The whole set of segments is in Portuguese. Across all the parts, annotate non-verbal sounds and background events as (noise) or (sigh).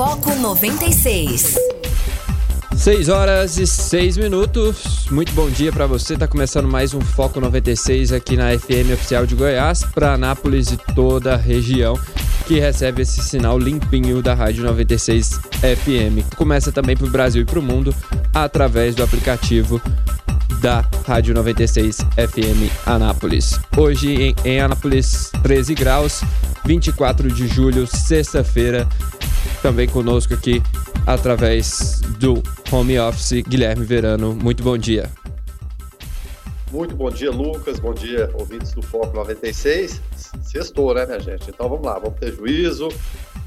Foco 96. 6 horas e 6 minutos. Muito bom dia para você. Tá começando mais um Foco 96 aqui na FM Oficial de Goiás, para Anápolis e toda a região que recebe esse sinal limpinho da Rádio 96 FM. Começa também para o Brasil e para o mundo através do aplicativo da Rádio 96 FM Anápolis. Hoje em, em Anápolis, 13 graus, 24 de julho, sexta-feira. Também conosco aqui através do home office, Guilherme Verano. Muito bom dia. Muito bom dia, Lucas. Bom dia, ouvintes do Foco 96. Sextou, né, minha gente? Então vamos lá, vamos ter juízo.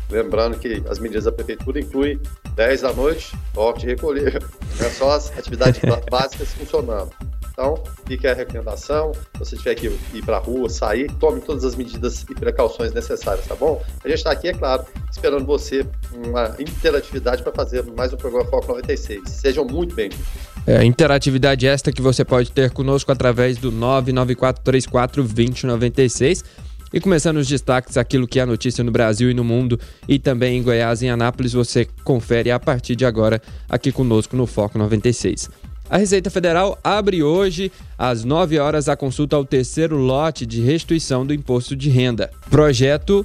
Lembrando que as medidas da prefeitura incluem 10 da noite, toque de recolher. (laughs) É só as atividades básicas funcionando. Então, fica a recomendação. Se você tiver que ir para a rua, sair, tome todas as medidas e precauções necessárias, tá bom? A gente está aqui, é claro, esperando você uma interatividade para fazer mais um programa Foco 96. Sejam muito bem-vindos. É, interatividade esta que você pode ter conosco através do 994342096. E começando os destaques, aquilo que é notícia no Brasil e no mundo e também em Goiás e em Anápolis, você confere a partir de agora aqui conosco no Foco 96. A Receita Federal abre hoje, às 9 horas, a consulta ao terceiro lote de restituição do imposto de renda. Projeto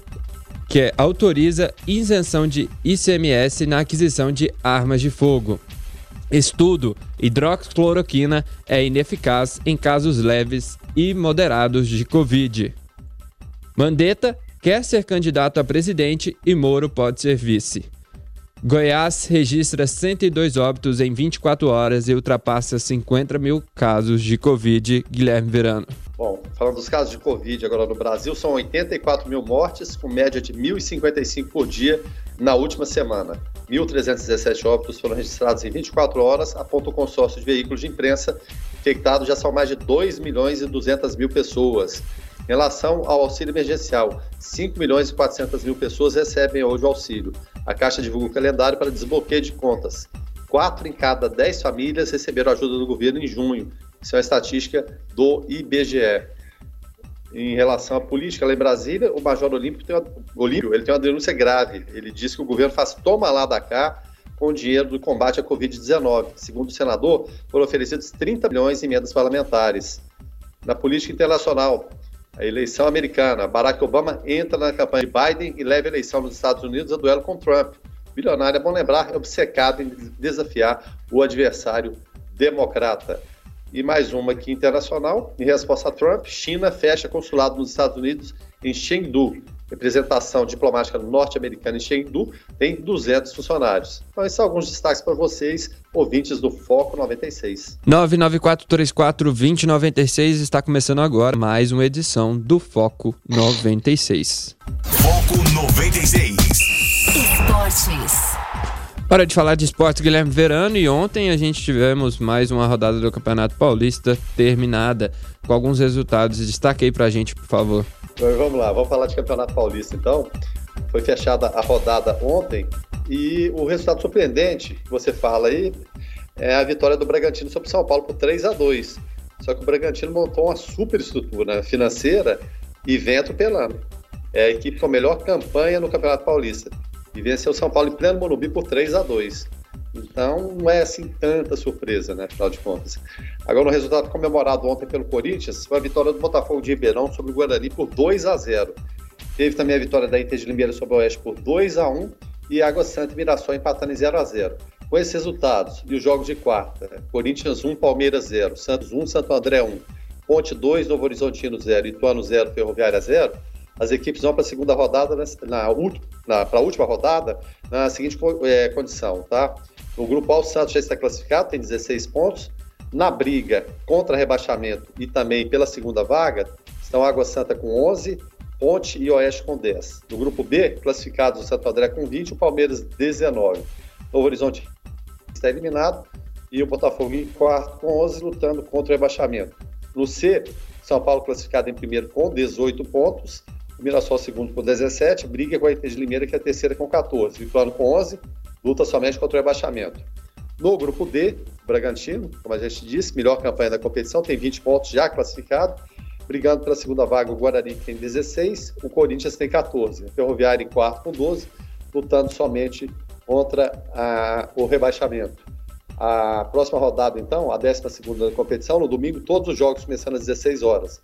que autoriza isenção de ICMS na aquisição de armas de fogo. Estudo: hidroxicloroquina é ineficaz em casos leves e moderados de Covid. Mandetta quer ser candidato a presidente e Moro pode ser vice. Goiás registra 102 óbitos em 24 horas e ultrapassa 50 mil casos de Covid. Guilherme Verano. Bom, falando dos casos de Covid agora no Brasil, são 84 mil mortes, com média de 1.055 por dia na última semana. 1.317 óbitos foram registrados em 24 horas, aponta o consórcio de veículos de imprensa. Infectados já são mais de 2 milhões e 200 mil pessoas. Em relação ao auxílio emergencial, 5 milhões e 400 mil pessoas recebem hoje o auxílio. A Caixa divulga o calendário para desbloqueio de contas. 4 em cada 10 famílias receberam ajuda do governo em junho. Isso é uma estatística do IBGE. Em relação à política lá em Brasília, o Major Olímpio tem uma, Olímpio, ele tem uma denúncia grave. Ele diz que o governo faz toma lá da cá com o dinheiro do combate à Covid-19. Segundo o senador, foram oferecidos 30 milhões em emendas parlamentares. Na política internacional, a eleição americana. Barack Obama entra na campanha de Biden e leva a eleição nos Estados Unidos a duelo com Trump. Bilionário, é bom lembrar, é obcecado em desafiar o adversário democrata. E mais uma aqui internacional, em resposta a Trump, China fecha consulado nos Estados Unidos em Chengdu representação diplomática norte-americana em Chengdu tem 200 funcionários. Então, esses são alguns destaques para vocês, ouvintes do Foco 96. 99434-2096 está começando agora mais uma edição do Foco 96. Foco 96. Esportes. Hora de falar de esportes, Guilherme Verano. E ontem a gente tivemos mais uma rodada do Campeonato Paulista terminada com alguns resultados. Destaque aí pra gente, por favor. Vamos lá, vamos falar de Campeonato Paulista então. Foi fechada a rodada ontem e o resultado surpreendente que você fala aí é a vitória do Bragantino sobre o São Paulo por 3 a 2 Só que o Bragantino montou uma super estrutura financeira e vem atropelando. É a equipe com a melhor campanha no Campeonato Paulista. E venceu o São Paulo em pleno Morumbi por 3 a 2 então não é assim tanta surpresa, né? Afinal de contas. Agora, no resultado comemorado ontem pelo Corinthians, foi a vitória do Botafogo de Ribeirão sobre o Guarani por 2 a 0 Teve também a vitória da Inter de Limeira sobre o Oeste por 2 a 1 e Água Santa e Mirassol empatando em 0 a 0 Com esses resultados e os jogos de quarta? Corinthians 1, Palmeiras 0, Santos 1, Santo André 1, Ponte 2, Novo Horizontino 0, Ituano 0, Ferroviária 0, as equipes vão para a segunda rodada, na, na, na para a última rodada, na seguinte é, condição, tá? No grupo A, o Santos já está classificado, tem 16 pontos. Na briga contra rebaixamento e também pela segunda vaga, estão Água Santa com 11, Ponte e Oeste com 10. No grupo B, classificados o Santo André com 20 e o Palmeiras 19. Novo Horizonte está eliminado e o Botafogo em quarto com 11, lutando contra o rebaixamento. No C, São Paulo classificado em primeiro com 18 pontos, o Mirassol segundo com 17, briga com a Inter de Limeira que é a terceira com 14, Vitória com 11, luta somente contra o rebaixamento. No grupo D, Bragantino, como a gente disse, melhor campanha da competição, tem 20 pontos já classificado. Brigando pela segunda vaga, o Guarani tem 16, o Corinthians tem 14. A Ferroviária em quarto com 12, lutando somente contra a, o rebaixamento. A próxima rodada, então, a 12 da competição, no domingo, todos os jogos começando às 16 horas.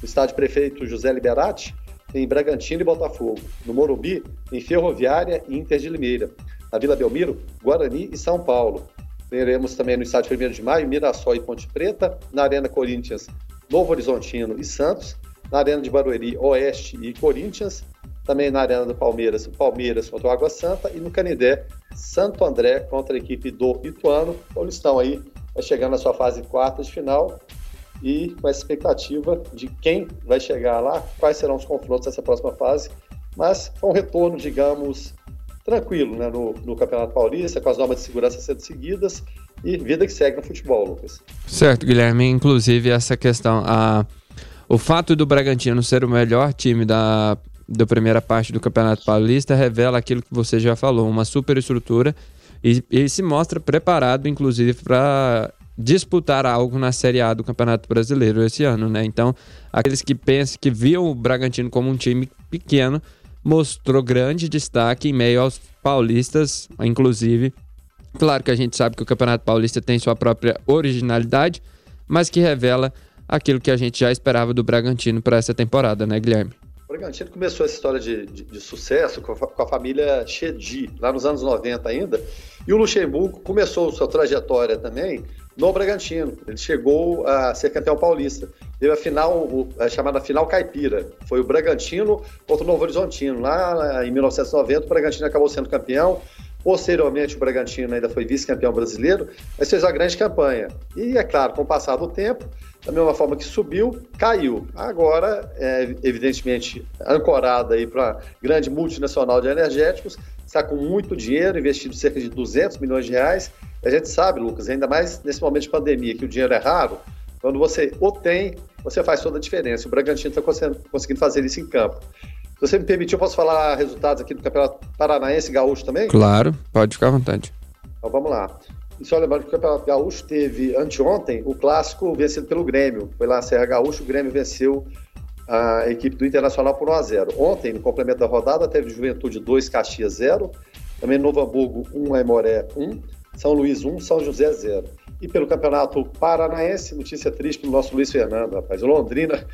No estádio Prefeito José Liberati, tem Bragantino e Botafogo. No Morumbi, tem Ferroviária e Inter de Limeira. Na Vila Belmiro, Guarani e São Paulo. Teremos também no estádio 1 de Maio, Mirassol e Ponte Preta. Na Arena Corinthians, Novo Horizontino e Santos. Na Arena de Barueri, Oeste e Corinthians. Também na Arena do Palmeiras, Palmeiras contra o Água Santa. E no Canidé, Santo André contra a equipe do Ituano. Então eles estão aí chegando na sua fase quarta de final e com essa expectativa de quem vai chegar lá, quais serão os confrontos dessa próxima fase. Mas foi um retorno, digamos, tranquilo né, no, no Campeonato Paulista, com as normas de segurança sendo seguidas e vida que segue no futebol, Lucas. Certo, Guilherme. Inclusive, essa questão, a, o fato do Bragantino ser o melhor time da, da primeira parte do Campeonato Paulista revela aquilo que você já falou, uma superestrutura e, e se mostra preparado, inclusive, para disputar algo na Série A do Campeonato Brasileiro esse ano, né? Então, aqueles que pensam que viam o Bragantino como um time pequeno, mostrou grande destaque em meio aos paulistas, inclusive. Claro que a gente sabe que o Campeonato Paulista tem sua própria originalidade, mas que revela aquilo que a gente já esperava do Bragantino para essa temporada, né, Guilherme? O Bragantino começou essa história de, de, de sucesso com a, com a família Chedi, lá nos anos 90 ainda, e o Luxemburgo começou sua trajetória também no Bragantino. Ele chegou a ser campeão paulista. Teve a final, a chamada final caipira. Foi o Bragantino contra o Novo Horizontino. Lá em 1990, o Bragantino acabou sendo campeão. Posteriormente, o Bragantino ainda foi vice-campeão brasileiro, mas fez uma grande campanha. E, é claro, com o passar do tempo, da mesma forma que subiu, caiu. Agora, é, evidentemente, ancorada aí para grande multinacional de energéticos, está com muito dinheiro, investido cerca de 200 milhões de reais. A gente sabe, Lucas, ainda mais nesse momento de pandemia, que o dinheiro é raro, quando você o tem, você faz toda a diferença. O Bragantino está conseguindo fazer isso em campo. Se você me permitir, eu posso falar resultados aqui do Campeonato Paranaense Gaúcho também? Claro, pode ficar à vontade. Então vamos lá. E só lembrando que o Campeonato Gaúcho teve anteontem o clássico vencido pelo Grêmio. Foi lá na Serra Gaúcho, o Grêmio venceu a equipe do Internacional por 1 a 0 Ontem, no complemento da rodada, teve Juventude 2, Caxias 0. Também Novo Hamburgo 1, Aimoré 1. São Luís 1, São José 0. E pelo Campeonato Paranaense, notícia triste do nosso Luiz Fernando, rapaz. O Londrina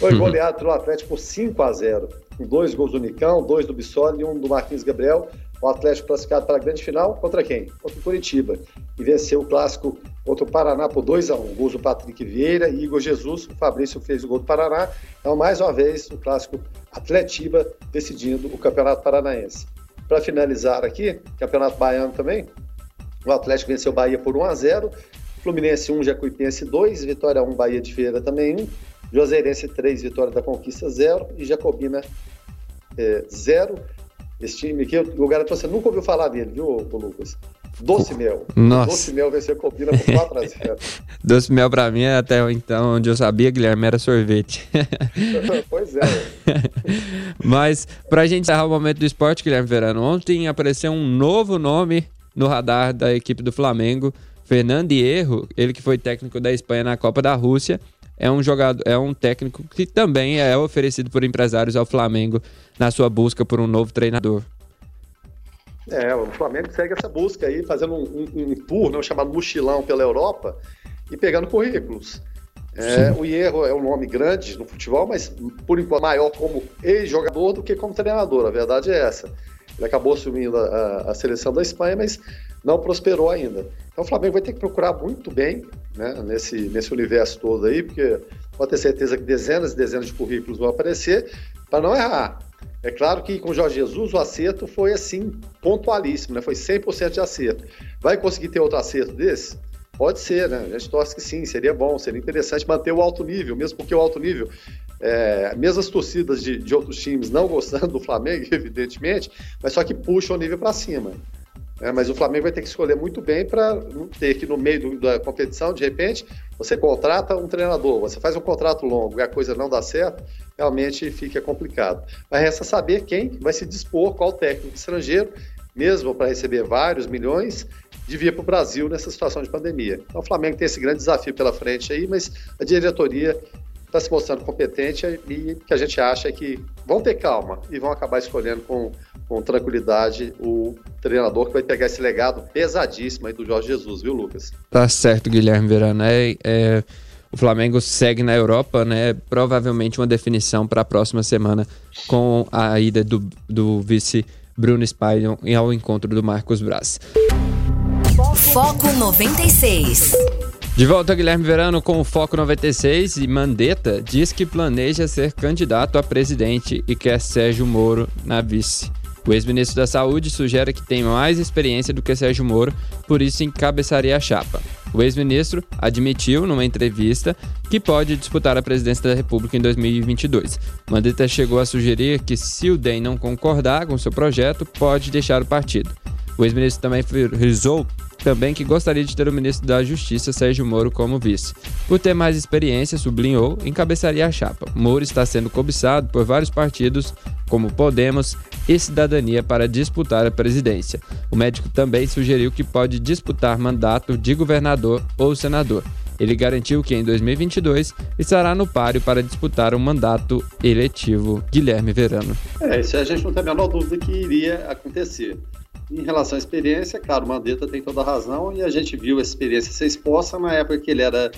foi uhum. goleado pelo Atlético por 5 a 0 com dois gols do Nicão, dois do Bissoli e um do Marquinhos Gabriel. O Atlético classificado para a grande final contra quem? Contra o Curitiba. E venceu o clássico contra o Paraná por 2 a 1 Gols do Patrick Vieira e Igor Jesus. O Fabrício fez o gol do Paraná. Então, mais uma vez, o clássico Atletiba decidindo o Campeonato Paranaense. Para finalizar aqui, Campeonato Baiano também, o Atlético venceu o Bahia por 1 a 0 Fluminense 1, Jacuipense 2, Vitória 1, Bahia de Feira também 1, Joseirense 3, Vitória da Conquista 0 e Jacobina é, 0. Esse time aqui, o garanto você nunca ouviu falar dele, viu, Lucas? Doce Mel. Nossa. Doce Mel venceu a Copina por 4 a 0. (laughs) Doce Mel pra mim, até então, onde eu sabia, Guilherme, era sorvete. (laughs) pois é. (laughs) Mas, pra gente encerrar o momento do esporte, Guilherme Verano, ontem apareceu um novo nome no radar da equipe do Flamengo. Fernando Hierro, ele que foi técnico da Espanha na Copa da Rússia, é um jogador, é um técnico que também é oferecido por empresários ao Flamengo na sua busca por um novo treinador. É, o Flamengo segue essa busca aí, fazendo um, um, um tour, né, chamado mochilão pela Europa e pegando currículos. É, o Hierro é um nome grande no futebol, mas por enquanto maior como ex-jogador do que como treinador. A verdade é essa. Ele acabou assumindo a, a, seleção da Espanha, mas não prosperou ainda. Então o Flamengo vai ter que procurar muito bem né, nesse, nesse universo todo aí, porque pode ter certeza que dezenas e dezenas de currículos vão aparecer para não errar. É claro que com o Jorge Jesus o acerto foi assim pontualíssimo, né? Foi 100% de acerto. Vai conseguir ter outro acerto desse? Pode ser, né? A gente torce que sim, seria bom, seria interessante manter o alto nível, mesmo porque o alto nível é, mesmo as torcidas de, de, outros times não gostando do Flamengo, (laughs) evidentemente, mas só que puxa o nível para cima. É, mas o Flamengo vai ter que escolher muito bem para não ter que no meio do, da competição, de repente, você contrata um treinador, você faz um contrato longo e a coisa não dá certo, realmente fica complicado. Mas resta saber quem vai se dispor, qual técnico estrangeiro, mesmo para receber vários milhões, de vir para o Brasil nessa situação de pandemia. Então o Flamengo tem esse grande desafio pela frente aí, mas a diretoria está se mostrando competente e que a gente acha que vão ter calma e vão acabar escolhendo com, com tranquilidade o treinador que vai pegar esse legado pesadíssimo aí do Jorge Jesus, viu, Lucas? Tá certo, Guilherme Verano. É, é, o Flamengo segue na Europa, né? Provavelmente uma definição para a próxima semana com a ida do, do vice Bruno Spillon ao encontro do Marcos Braz. Foco 96. De volta, Guilherme Verano, com o Foco 96 e Mandetta diz que planeja ser candidato a presidente e quer Sérgio Moro na vice. O ex-ministro da Saúde sugere que tem mais experiência do que Sérgio Moro, por isso encabeçaria a chapa. O ex-ministro admitiu numa entrevista que pode disputar a presidência da República em 2022. Mandetta chegou a sugerir que, se o DEM não concordar com seu projeto, pode deixar o partido. O ex-ministro também frisou também que gostaria de ter o ministro da Justiça, Sérgio Moro, como vice. Por ter mais experiência, sublinhou, encabeçaria a chapa. Moro está sendo cobiçado por vários partidos, como Podemos e Cidadania, para disputar a presidência. O médico também sugeriu que pode disputar mandato de governador ou senador. Ele garantiu que em 2022 estará no páreo para disputar um mandato eletivo. Guilherme Verano. É, isso a gente não tem a menor dúvida que iria acontecer. Em relação à experiência, claro, o Mandetta tem toda a razão e a gente viu essa experiência ser exposta na época que ele era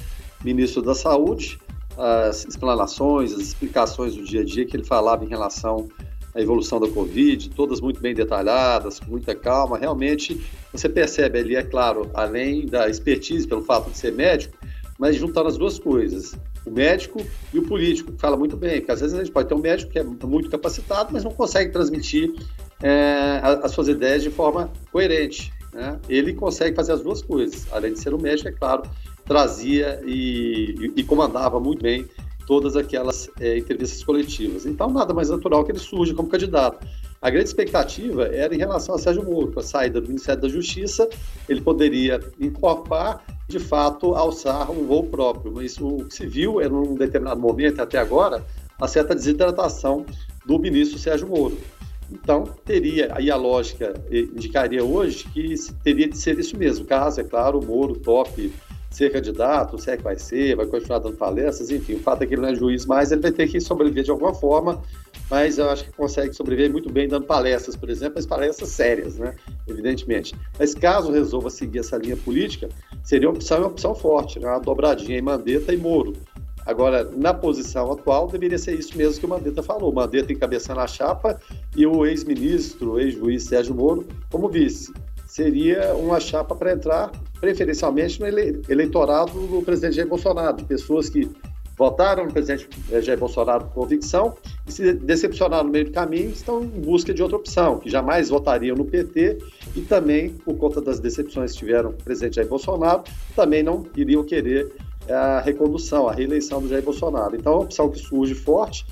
ministro da Saúde, as explanações, as explicações do dia a dia que ele falava em relação à evolução da Covid, todas muito bem detalhadas, com muita calma. Realmente, você percebe ali, é claro, além da expertise pelo fato de ser médico, mas juntando as duas coisas, o médico e o político, que fala muito bem, porque às vezes a gente pode ter um médico que é muito capacitado, mas não consegue transmitir é, as suas ideias de forma coerente. Né? Ele consegue fazer as duas coisas, além de ser um médico, é claro, trazia e, e, comandava muito bem todas aquelas é, entrevistas coletivas. Então, nada mais natural que ele surja como candidato. A grande expectativa era em relação a Sérgio Moro, com a saída do Ministério da Justiça, ele poderia incorporar, de fato, alçar um voo próprio. Mas o que se viu, em um determinado momento, até agora, a certa desidratação do ministro Sérgio Moro. Então, teria, aí a lógica indicaria hoje que teria de ser isso mesmo. Caso, é claro, o Moro top ser candidato, se é que vai ser, vai continuar dando palestras, enfim, o fato é que ele não é juiz mais, ele vai ter que sobreviver de alguma forma, mas eu acho que consegue sobreviver muito bem dando palestras, por exemplo, mas palestras sérias, né, evidentemente. Mas caso resolva seguir essa linha política, seria uma opção, uma opção forte, né, uma dobradinha em Mandetta e Moro. Agora, na posição atual, deveria ser isso mesmo que o Mandetta falou. Mandetta encabeçando a chapa e o ex-ministro, ex-juiz Sérgio Moro como vice. Seria uma chapa para entrar preferencialmente no eleitorado do presidente Jair Bolsonaro, pessoas que votaram no presidente Jair Bolsonaro por convicção e se decepcionaram no meio do caminho estão em busca de outra opção, que jamais votariam no PT e também, por conta das decepções que tiveram com o presidente Jair Bolsonaro, também não iriam querer é a recondução, a reeleição do Jair Bolsonaro. Então, é uma opção que surge forte.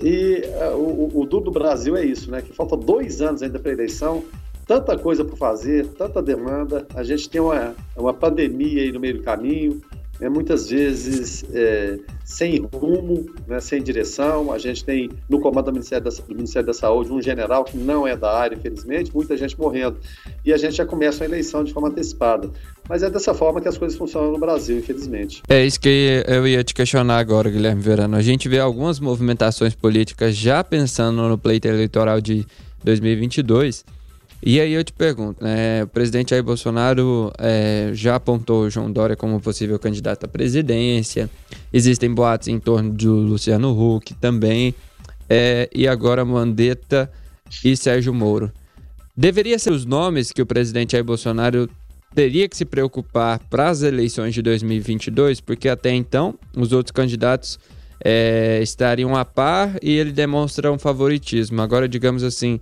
E uh, o, o duro do Brasil é isso, né? Que falta dois anos ainda para a eleição, tanta coisa para fazer, tanta demanda. A gente tem uma, uma pandemia aí no meio do caminho, né, muitas vezes é, sem rumo, né, sem direção. A gente tem no comando do Ministério, da, do Ministério, da, Saúde um general que não é da área, infelizmente, muita gente morrendo. E a gente já começa a eleição de forma antecipada. Mas é dessa forma que as coisas funcionam no Brasil, infelizmente. É isso que eu ia te questionar agora, Guilherme Verano. A gente vê algumas movimentações políticas já pensando no pleito eleitoral de 2022 e aí eu te pergunto, né, o presidente Jair Bolsonaro é, já apontou João Dória como possível candidato à presidência, existem boatos em torno de Luciano Huck também, é, e agora Mandetta e Sérgio Moro. Deveria ser os nomes que o presidente Jair Bolsonaro teria que se preocupar para as eleições de 2022, porque até então os outros candidatos é, estariam a par e ele demonstra um favoritismo. Agora, digamos assim,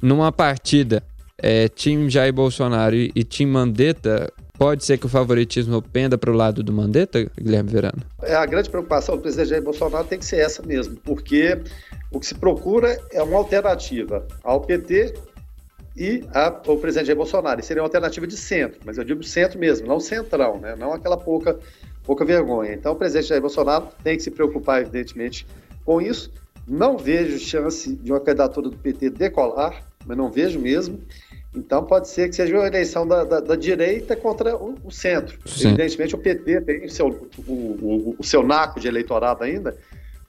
numa partida é, Jair Bolsonaro e, e Tim Mandetta, pode ser que o favoritismo penda para o lado do Mandetta, Guilherme Verano? É, a grande preocupação do presidente Jair Bolsonaro tem que ser essa mesmo, porque o que se procura é uma alternativa ao PT e ao presidente Jair Bolsonaro. E seria uma alternativa de centro, mas eu digo centro mesmo, não centrão, né? não aquela pouca, pouca vergonha. Então o presidente Jair Bolsonaro tem que se preocupar, evidentemente, com isso. Não vejo chance de uma candidatura do PT decolar, mas não vejo mesmo. Então pode ser que seja uma eleição da, da, da direita contra o, o centro. Sim. Evidentemente o PT tem o seu, o, o, o seu naco de eleitorado ainda,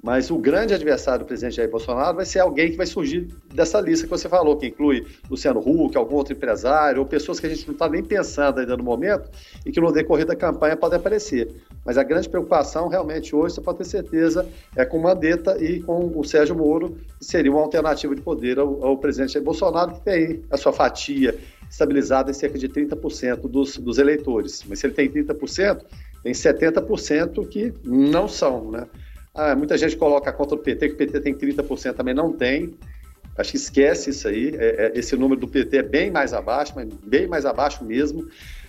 mas o grande adversário do presidente Jair Bolsonaro vai ser alguém que vai surgir dessa lista que você falou, que inclui Luciano Huck, algum outro empresário, ou pessoas que a gente não está nem pensando ainda no momento e que no decorrer da campanha podem aparecer. Mas a grande preocupação realmente hoje, você pode ter certeza, é com Mandetta e com o Sérgio Moro, que seria uma alternativa de poder ao, ao presidente Jair Bolsonaro, que tem a sua fatia estabilizada em cerca de 30% dos, dos eleitores. Mas se ele tem 30%, tem 70% que não são, né? Ah, muita gente coloca contra o PT, que o PT tem 30%, também não tem. Acho que esquece isso aí. É, é, esse número do PT é bem mais abaixo, mas bem mais abaixo mesmo.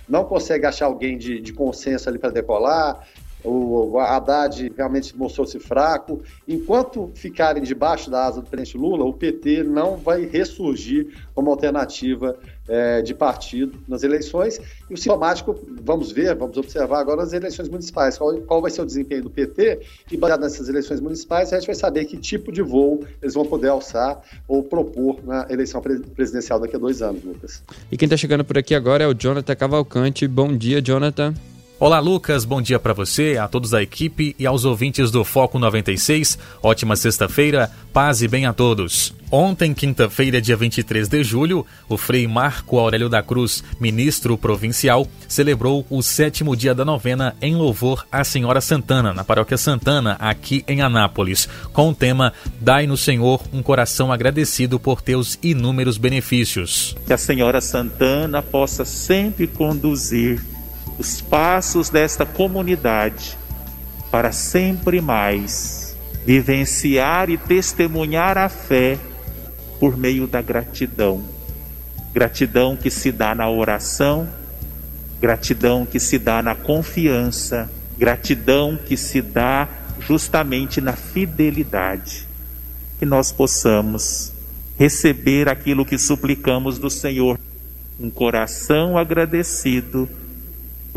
Não consegue achar alguém de, de consenso ali para decolar. O Haddad realmente mostrou-se fraco. Enquanto ficarem debaixo da asa do presidente Lula, o PT não vai ressurgir como alternativa é, de partido nas eleições. E o sintomático, vamos ver, vamos observar agora nas eleições municipais. Qual, qual vai ser o desempenho do PT? E baseado nessas eleições municipais, a gente vai saber que tipo de voo eles vão poder alçar ou propor na eleição presidencial daqui a dois anos, Lucas. E quem está chegando por aqui agora é o Jonathan Cavalcante. Bom dia, Jonathan. Olá, Lucas. Bom dia para você, a todos da equipe e aos ouvintes do Foco 96. Ótima sexta-feira, paz e bem a todos. Ontem, quinta-feira, dia 23 de julho, o Frei Marco Aurélio da Cruz, ministro provincial, celebrou o sétimo dia da novena em louvor à Senhora Santana, na Paróquia Santana, aqui em Anápolis, com o tema Dai no Senhor um coração agradecido por teus inúmeros benefícios. Que a Senhora Santana possa sempre conduzir os passos desta comunidade para sempre mais vivenciar e testemunhar a fé por meio da gratidão. Gratidão que se dá na oração, gratidão que se dá na confiança, gratidão que se dá justamente na fidelidade. Que nós possamos receber aquilo que suplicamos do Senhor, um coração agradecido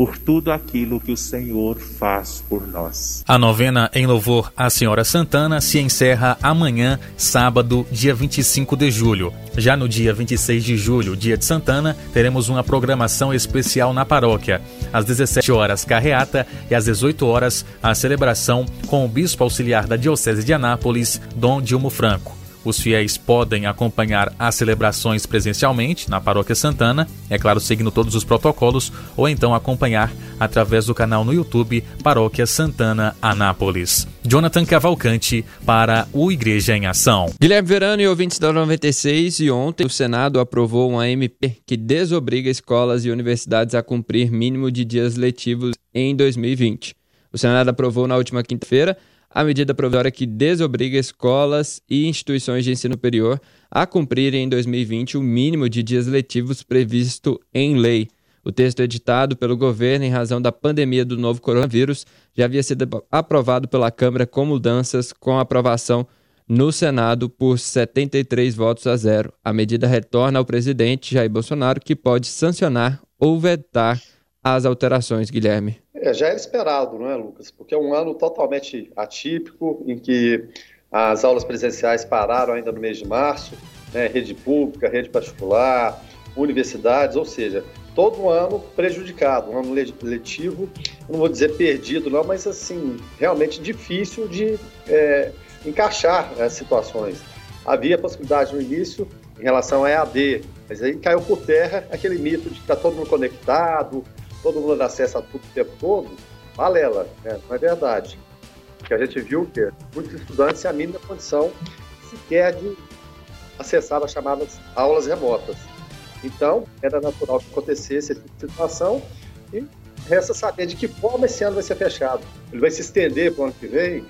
por tudo aquilo que o Senhor faz por nós. A novena em louvor à Senhora Santana se encerra amanhã, sábado, dia 25 de julho. Já no dia 26 de julho, dia de Santana, teremos uma programação especial na paróquia. Às 17 horas, carreata e às 18 horas, a celebração com o bispo auxiliar da Diocese de Anápolis, Dom Dilmo Franco. Os fiéis podem acompanhar as celebrações presencialmente na Paróquia Santana, é claro, seguindo todos os protocolos, ou então acompanhar através do canal no YouTube Paróquia Santana Anápolis. Jonathan Cavalcante para o Igreja em Ação. Guilherme Verano e ouvintes da 96, e ontem o Senado aprovou uma MP que desobriga escolas e universidades a cumprir mínimo de dias letivos em 2020. O Senado aprovou na última quinta-feira a medida provisória que desobriga escolas e instituições de ensino superior a cumprirem em 2020 o mínimo de dias letivos previsto em lei. O texto editado pelo governo em razão da pandemia do novo coronavírus já havia sido aprovado pela Câmara com mudanças com aprovação no Senado por 73 votos a zero. A medida retorna ao presidente Jair Bolsonaro, que pode sancionar ou vetar as alterações, Guilherme. É, já era esperado, não é, Lucas? Porque é um ano totalmente atípico, em que as aulas presenciais pararam ainda no mês de março, né, rede pública, rede particular, universidades, ou seja, todo um ano prejudicado, um ano letivo, não vou dizer perdido não, mas assim, realmente difícil de é, encaixar as situações. Havia possibilidade no início em relação a EAD, mas aí caiu por terra aquele mito de que está todo mundo conectado, todo mundo acesso a tudo o tempo todo, balela, né? não é verdade. Que a gente viu que muitos estudantes têm a mínima condição sequer de acessar as chamadas aulas remotas. Então, era natural que acontecesse essa situação e resta saber de que forma esse ano vai ser fechado. Ele vai se estender para o ano que vem?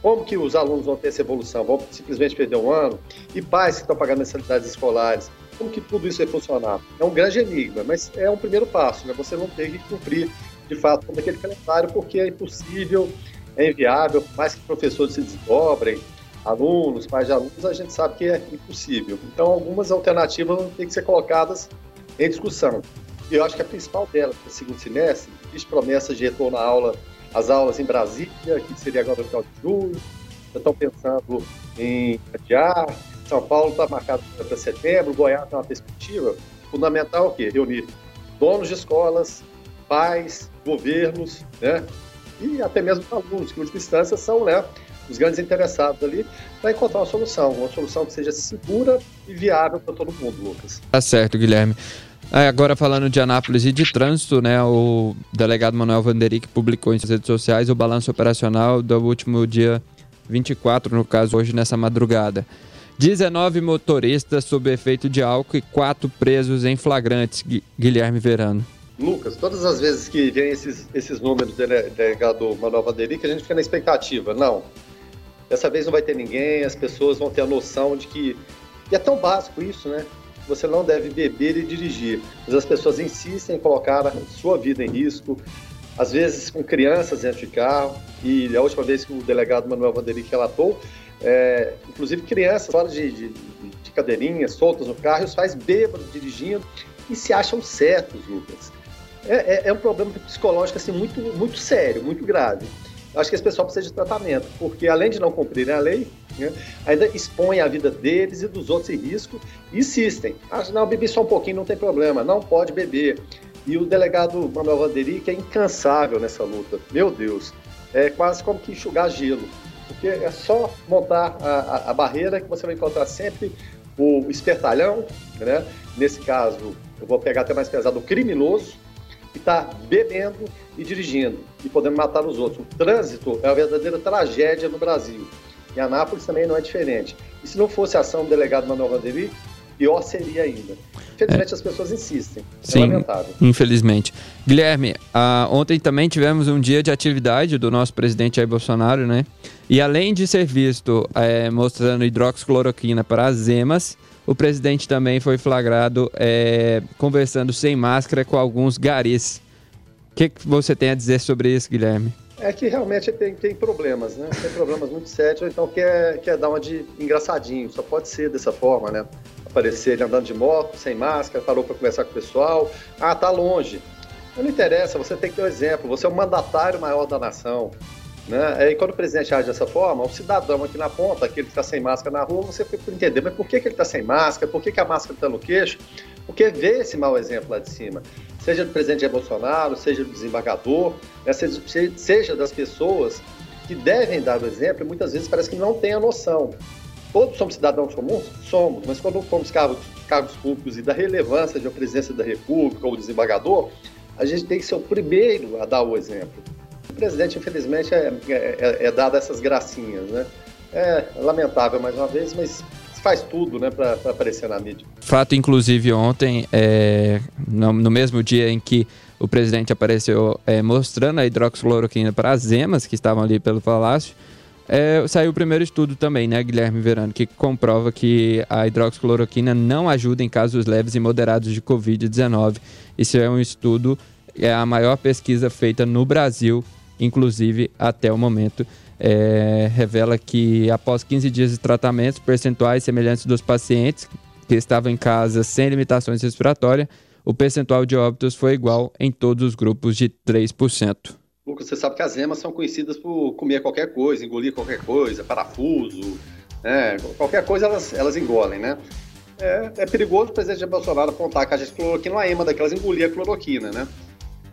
Como que os alunos vão ter essa evolução? Vão simplesmente perder um ano? E pais que estão pagando mensalidades escolares? Como que tudo isso vai funcionar? É um grande enigma, mas é um primeiro passo, né? Você não tem que cumprir, de fato, com aquele calendário, porque é impossível, é inviável, por mais que professores se desdobrem, alunos, pais de alunos, a gente sabe que é impossível. Então, algumas alternativas vão ter que ser colocadas em discussão. E eu acho que a principal delas, para o segundo semestre, existe promessa de retorno à aula, às aulas em Brasília, que seria agora no final de julho, já estão pensando em adiar, são Paulo está marcado para setembro, Goiás tem uma perspectiva. fundamental é o quê? Reunir donos de escolas, pais, governos, né? E até mesmo alunos, que, em última instância, são né, os grandes interessados ali, para encontrar uma solução, uma solução que seja segura e viável para todo mundo, Lucas. Tá certo, Guilherme. Agora falando de Anápolis e de trânsito, né? O delegado Manuel Vanderick publicou em suas redes sociais o balanço operacional do último dia 24, no caso hoje nessa madrugada. 19 motoristas sob efeito de álcool e 4 presos em flagrantes, Guilherme Verano. Lucas, todas as vezes que vem esses, esses números do delegado Manuel Vanderick, a gente fica na expectativa. Não, dessa vez não vai ter ninguém, as pessoas vão ter a noção de que. E é tão básico isso, né? Você não deve beber e dirigir. Mas as pessoas insistem em colocar a sua vida em risco, às vezes com crianças dentro de carro. E a última vez que o delegado Manuel Vanderick relatou, é, inclusive crianças fora de, de, de cadeirinhas, soltas no carro, os pais bêbados dirigindo e se acham certos, Lucas. É, é, é, um problema psicológico assim, muito, muito sério, muito grave. Acho que esse pessoal precisa de tratamento, porque além de não cumprirem a lei, né, ainda expõem a vida deles e dos outros em risco e insistem. Ah, não, bebi só um pouquinho, não tem problema, não pode beber. E o delegado Manuel Vanderi, que é incansável nessa luta, meu Deus, é quase como que enxugar gelo porque é só montar a, a, a barreira que você vai encontrar sempre o espertalhão, né? nesse caso, eu vou pegar até mais pesado, o criminoso, que está bebendo e dirigindo e podendo matar os outros. O trânsito é uma verdadeira tragédia no Brasil. E Anápolis também não é diferente. E se não fosse a ação do delegado Manuel Vanderi, pior seria ainda. Infelizmente, é. as pessoas insistem. É Sim, lamentável. Infelizmente. Guilherme, uh, ontem também tivemos um dia de atividade do nosso presidente Jair Bolsonaro, né? E além de ser visto é, mostrando hidroxicloroquina para as emas, o presidente também foi flagrado é, conversando sem máscara com alguns garis. O que, que você tem a dizer sobre isso, Guilherme? É que realmente tem, tem problemas, né? Tem problemas muito sérios, então quer, quer dar uma de engraçadinho. Só pode ser dessa forma, né? Aparecer ele andando de moto, sem máscara, parou para conversar com o pessoal. Ah, tá longe. Não interessa, você tem que ter um exemplo. Você é o mandatário maior da nação. Né? E quando o presidente age dessa forma, o cidadão aqui na ponta, aquele que está sem máscara na rua, você fica entender, mas por que, que ele está sem máscara? Por que, que a máscara está no queixo? Porque vê esse mau exemplo lá de cima. Seja do presidente Bolsonaro, seja do desembargador, né? seja, seja das pessoas que devem dar o exemplo, e muitas vezes parece que não tem a noção. Todos somos cidadãos comuns? Somos, mas quando formos cargos, cargos públicos e da relevância de uma presidência da República ou desembargador, a gente tem que ser o primeiro a dar o exemplo. O presidente, infelizmente, é, é, é, é dado essas gracinhas, né? É lamentável mais uma vez, mas faz tudo, né, para aparecer na mídia. Fato, inclusive, ontem, é, no, no, mesmo dia em que o presidente apareceu é, mostrando a hidroxicloroquina para as emas que estavam ali pelo palácio, é, saiu o primeiro estudo também, né, Guilherme Verano, que comprova que a hidroxicloroquina não ajuda em casos leves e moderados de Covid-19. Isso é um estudo, é a maior pesquisa feita no Brasil inclusive até o momento. É, revela que após 15 dias de tratamento, percentuais semelhantes dos pacientes que estavam em casa sem limitações respiratórias, o percentual de óbitos foi igual em todos os grupos de 3%. Lucas, você sabe que as emas são conhecidas por comer qualquer coisa, engolir qualquer coisa, parafuso, né? qualquer coisa elas, elas engolem, né? É, é perigoso o presidente Bolsonaro apontar que a gente cloroquina, uma ema daquelas engolir a cloroquina, né?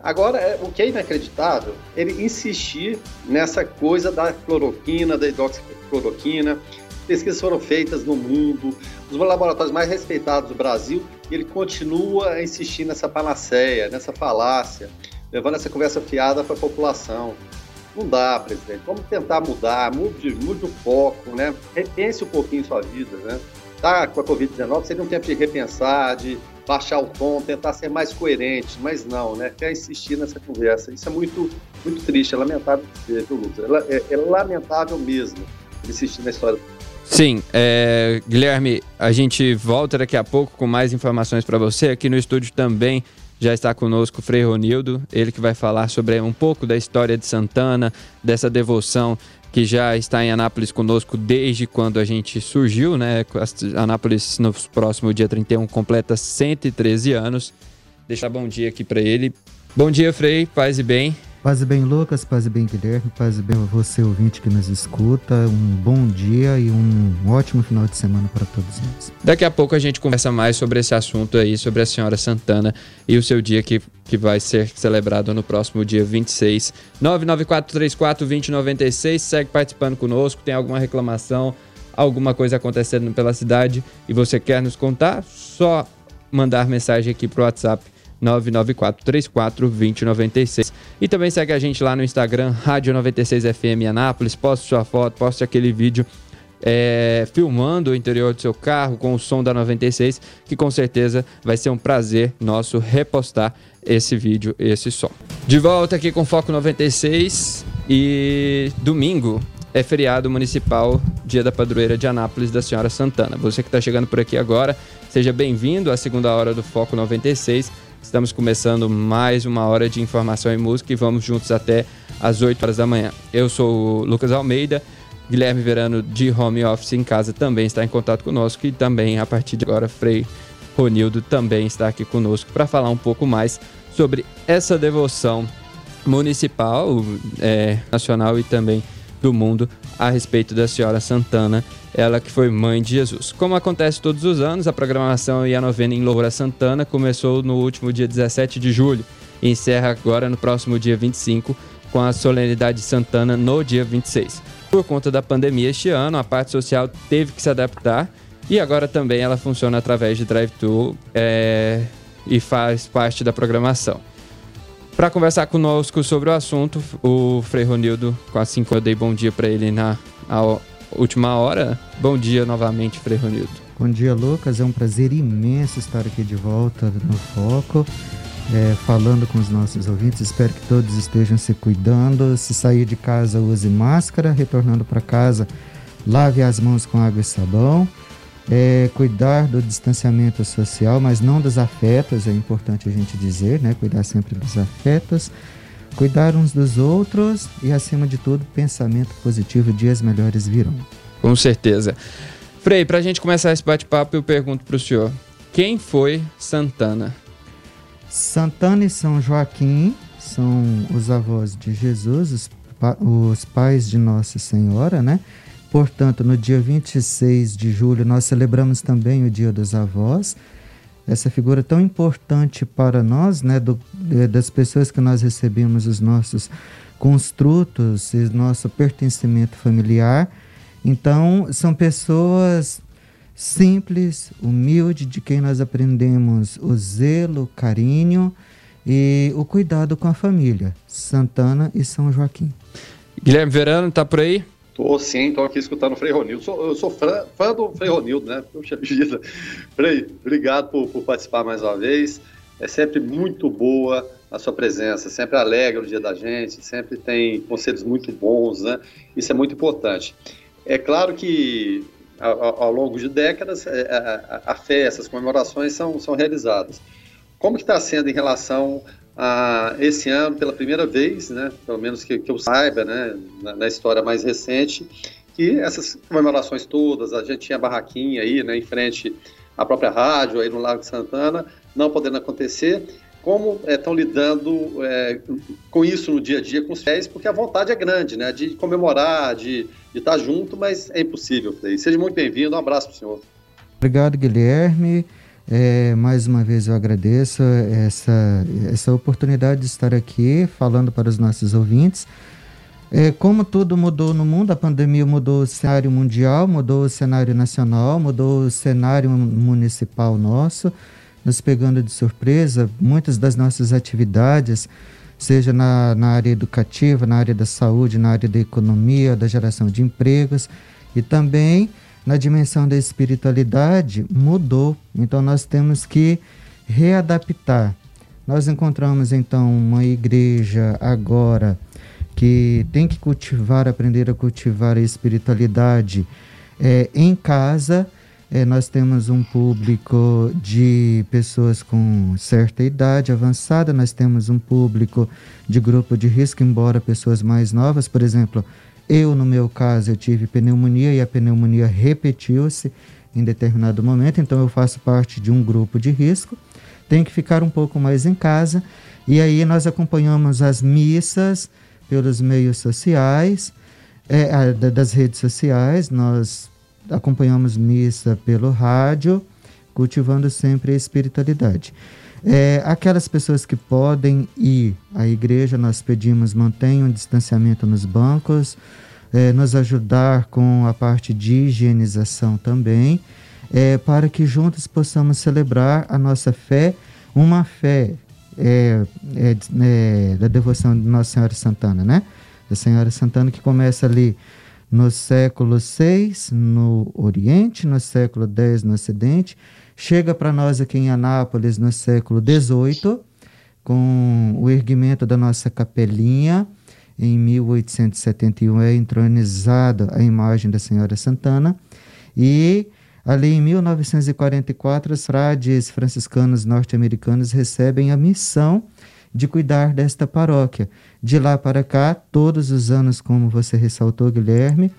Agora, é, o que é inacreditável, ele insistir nessa coisa da cloroquina, da hidroxicloroquina. Pesquisas foram feitas no mundo, os laboratórios mais respeitados do Brasil, e ele continua a insistir nessa panaceia, nessa falácia, levando essa conversa fiada para a população. Não dá, presidente. Vamos tentar mudar, mude, mude o foco, né? Repense um pouquinho sua vida, né? Tá com a Covid-19, seria um tempo de repensar, de baixar o tom, tentar ser mais coerente, mas não, né? Quer insistir nessa conversa. Isso é muito, muito triste, é lamentável dizer, viu, Lucas? É, é, é lamentável mesmo insistir na história. Sim, é, Guilherme, a gente volta daqui a pouco com mais informações para você. Aqui no estúdio também já está conosco o Frei Ronildo, ele que vai falar sobre um pouco da história de Santana, dessa devoção que já está em Anápolis conosco desde quando a gente surgiu, né? Anápolis no próximo dia 31 completa 113 anos. Deixar bom dia aqui para ele. Bom dia, Frei, paz e bem. Paz e bem, Lucas, paz e bem, Guilherme, paz e bem você, ouvinte que nos escuta. Um bom dia e um ótimo final de semana para todos nós. Daqui a pouco a gente conversa mais sobre esse assunto aí, sobre a Senhora Santana e o seu dia que, que vai ser celebrado no próximo dia 26. 994342096, segue participando conosco, tem alguma reclamação, alguma coisa acontecendo pela cidade? E você quer nos contar, só mandar mensagem aqui pro WhatsApp 994342096. E também segue a gente lá no Instagram, Rádio 96FM Anápolis. Poste sua foto, poste aquele vídeo é, filmando o interior do seu carro com o som da 96, que com certeza vai ser um prazer nosso repostar esse vídeo, esse som. De volta aqui com Foco 96 e domingo é feriado municipal, dia da padroeira de Anápolis da Senhora Santana. Você que está chegando por aqui agora, seja bem-vindo à segunda hora do Foco 96. Estamos começando mais uma hora de informação e música e vamos juntos até às 8 horas da manhã. Eu sou o Lucas Almeida, Guilherme Verano de Home Office em casa também está em contato conosco e também a partir de agora Frei Ronildo também está aqui conosco para falar um pouco mais sobre essa devoção municipal, é, nacional e também do mundo a respeito da Senhora Santana, ela que foi mãe de Jesus. Como acontece todos os anos, a programação e a novena em louvor a Santana começou no último dia 17 de julho e encerra agora no próximo dia 25 com a solenidade Santana no dia 26. Por conta da pandemia este ano, a parte social teve que se adaptar e agora também ela funciona através de drive-thru é, e faz parte da programação. Para conversar conosco sobre o assunto, o Frei Ronildo, assim que eu dei bom dia para ele na última hora. Bom dia novamente, Frei Ronildo. Bom dia, Lucas. É um prazer imenso estar aqui de volta no Foco, é, falando com os nossos ouvintes. Espero que todos estejam se cuidando. Se sair de casa, use máscara. Retornando para casa, lave as mãos com água e sabão é, cuidar do distanciamento social, mas não dos afetos, é importante a gente dizer, né? Cuidar sempre dos afetos, cuidar uns dos outros e, acima de tudo, pensamento positivo, dias melhores virão. Com certeza. Frei, para a gente começar esse bate-papo, eu pergunto para o senhor: quem foi Santana? Santana e São Joaquim são os avós de Jesus, os, os pais de Nossa Senhora, né? Portanto, no dia 26 de julho, nós celebramos também o Dia dos Avós. Essa figura tão importante para nós, né, do, das pessoas que nós recebemos os nossos construtos, nosso pertencimento familiar. Então, são pessoas simples, humildes, de quem nós aprendemos o zelo, o carinho e o cuidado com a família. Santana e São Joaquim. Guilherme Verano, está por aí? Tô sim, estou aqui escutando o Frei Ronildo. Sou, eu sou fã, fã do Frei Ronildo, né? Puxa vida. Frei, obrigado por, por, participar mais uma vez. É sempre muito boa a sua presença, sempre alegra o dia da gente, sempre tem conselhos muito bons, né? Isso é muito importante. É claro que ao, ao longo de décadas é, a, a, a comemorações são, são realizadas. Como que está sendo em relação ah, esse ano, pela primeira vez, né, pelo menos que, que eu saiba, né, na, na, história mais recente, que essas comemorações todas, a gente tinha barraquinha aí, né, em frente à própria rádio, aí no Lago de Santana, não podendo acontecer. Como estão é, lidando é, com isso no dia a dia com os fiéis? Porque a vontade é grande, né, de comemorar, de, estar junto, mas é impossível. Seja muito bem-vindo, um abraço para o senhor. Obrigado, Guilherme. É, mais uma vez eu agradeço essa, essa oportunidade de estar aqui falando para os nossos ouvintes. É, como tudo mudou no mundo, a pandemia mudou o cenário mundial, mudou o cenário nacional, mudou o cenário municipal nosso, nos pegando de surpresa. Muitas das nossas atividades, seja na, na área educativa, na área da saúde, na área da economia, da geração de empregos e também na dimensão da espiritualidade mudou. Então nós temos que readaptar. Nós encontramos então uma igreja agora que tem que cultivar, aprender a cultivar a espiritualidade é, em casa. É, nós temos um público de pessoas com certa idade avançada, nós temos um público de grupo de risco, embora pessoas mais novas, por exemplo, eu, no meu caso, eu tive pneumonia e a pneumonia repetiu-se em determinado momento, então eu faço parte de um grupo de risco. tem que ficar um pouco mais em casa. E aí nós acompanhamos as missas pelos meios sociais, é, das redes sociais, nós acompanhamos missa pelo rádio, cultivando sempre a espiritualidade. É, aquelas pessoas que podem ir à igreja, nós pedimos mantenham um distanciamento nos bancos, é, nos ajudar com a parte de higienização também, é, para que juntos possamos celebrar a nossa fé, uma fé é, é, é, da devoção de Nossa Senhora Santana, né? Da Senhora Santana que começa ali no século VI no Oriente, no século X no Ocidente, chega para nós aqui em Anápolis no século XVIII, com o erguimento da nossa capelinha. Em 1871 é entronizada a imagem da Senhora Santana e Ali em 1944, os frades franciscanos norte-americanos recebem a missão de cuidar desta paróquia. De lá para cá, todos os anos, como você ressaltou, Guilherme,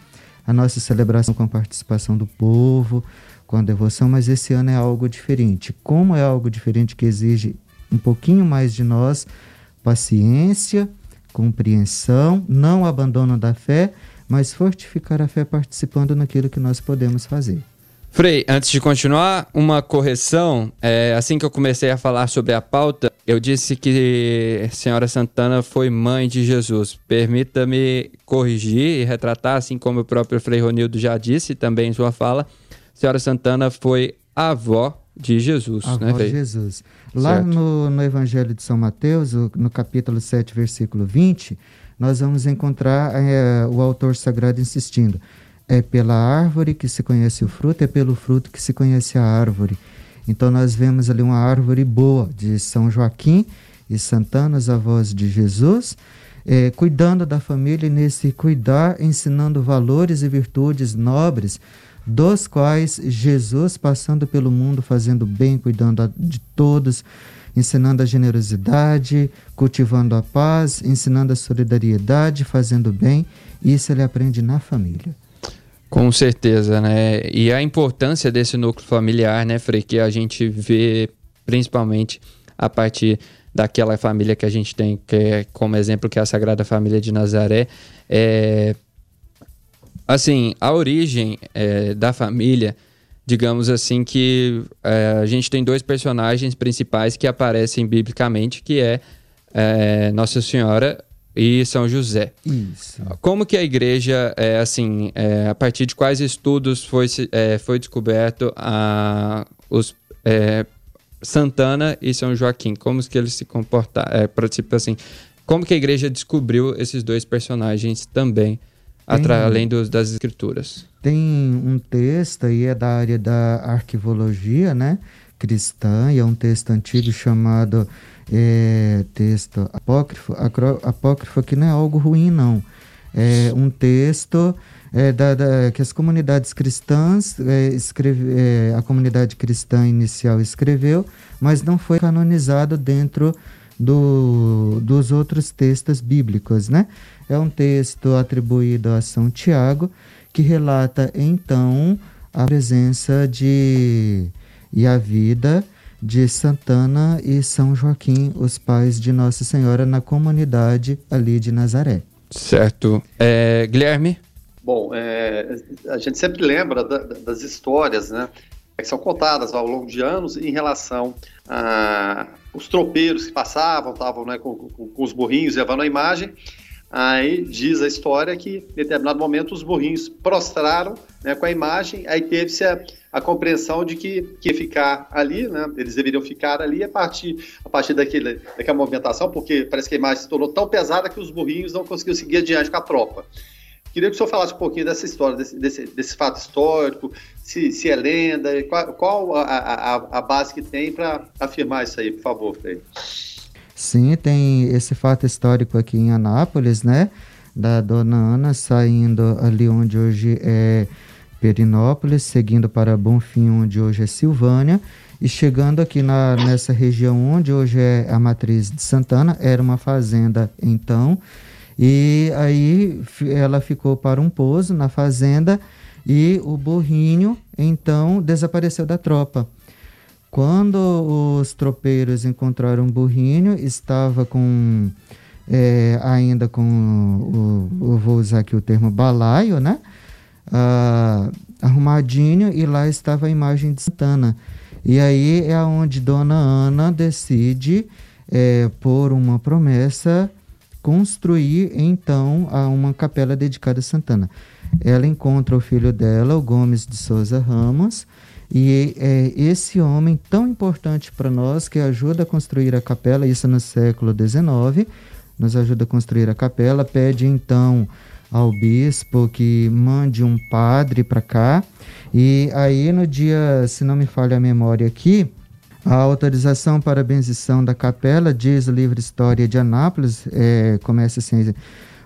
a nossa celebração com a participação do povo, com a devoção, mas esse ano é algo diferente. Como é algo diferente que exige um pouquinho mais de nós, paciência, compreensão, não abandono da fé, mas fortificar a fé participando naquilo que nós podemos fazer. Frei, antes de continuar, uma correção. É, assim que eu comecei a falar sobre a pauta, eu disse que Senhora Santana foi mãe de Jesus. Permita-me corrigir e retratar, assim como o próprio Frei Ronildo já disse também em sua fala. A Senhora Santana foi avó de Jesus, avó né, de Jesus. Lá no, no Evangelho de São Mateus, no capítulo 7, versículo 20, nós vamos encontrar é, o autor sagrado insistindo é pela árvore que se conhece o fruto, é pelo fruto que se conhece a árvore. Então nós vemos ali uma árvore boa de São Joaquim e Santana, os avós de Jesus, é, cuidando da família e nesse cuidar, ensinando valores e virtudes nobres, dos quais Jesus, passando pelo mundo, fazendo bem, cuidando de todos, ensinando a generosidade, cultivando a paz, ensinando a solidariedade, fazendo bem, isso ele aprende na família. Com certeza, né? E a importância desse núcleo familiar, né, Frei, que a gente vê principalmente a partir daquela família que a gente tem, que é como exemplo que é a Sagrada Família de Nazaré, é assim, a origem é, da família, digamos assim que é, a gente tem dois personagens principais que aparecem biblicamente, que é, é Nossa Senhora e São José. Isso. Como que a igreja, é, assim, é, a partir de quais estudos foi, é, foi descoberto a, os é, Santana e São Joaquim? Como que eles se comportaram? É, tipo assim, como que a igreja descobriu esses dois personagens também, tem, além dos, das escrituras? Tem um texto aí, é da área da arquivologia, né? Cristã, e é um texto antigo chamado é, texto apócrifo, apócrifo que não é algo ruim, não. É um texto é, da, da, que as comunidades cristãs, é, escreve, é, a comunidade cristã inicial escreveu, mas não foi canonizado dentro do, dos outros textos bíblicos, né? É um texto atribuído a São Tiago, que relata então a presença de e a vida de Santana e São Joaquim, os pais de Nossa Senhora, na comunidade ali de Nazaré. Certo. É, Guilherme? Bom, é, a gente sempre lembra da, das histórias, né? Que são contadas ao longo de anos em relação a os tropeiros que passavam, estavam né, com, com, com os burrinhos levando a imagem, Aí diz a história que, em determinado momento, os burrinhos prostraram né, com a imagem, aí teve-se a, a, compreensão de que, que ficar ali, né, eles deveriam ficar ali a partir, a partir daquele, daquela movimentação, porque parece que a imagem se tornou tão pesada que os burrinhos não conseguiam seguir adiante com a tropa. Queria que o senhor falasse um pouquinho dessa história, desse, desse, desse fato histórico, se, se é lenda, qual, qual a, a, a, base que tem para afirmar isso aí, por favor, Freire. Sim, tem esse fato histórico aqui em Anápolis, né? Da dona Ana saindo ali onde hoje é Perinópolis, seguindo para Bonfim, onde hoje é Silvânia, e chegando aqui na, nessa região onde hoje é a matriz de Santana, era uma fazenda então, e aí ela ficou para um pouso na fazenda e o burrinho então desapareceu da tropa. Quando os tropeiros encontraram o burrinho, estava com é, ainda com o, vou usar aqui o termo balaio, né? Ah, arrumadinho e lá estava a imagem de Santana. E aí é onde Dona Ana decide, é, por uma promessa, construir então uma capela dedicada a Santana. Ela encontra o filho dela, o Gomes de Souza Ramos, e é esse homem tão importante para nós que ajuda a construir a capela, isso no século XIX, nos ajuda a construir a capela, pede então ao bispo que mande um padre para cá. E aí no dia, se não me falha a memória aqui, a autorização para a benzição da capela, diz o livro História de Anápolis, é, começa assim,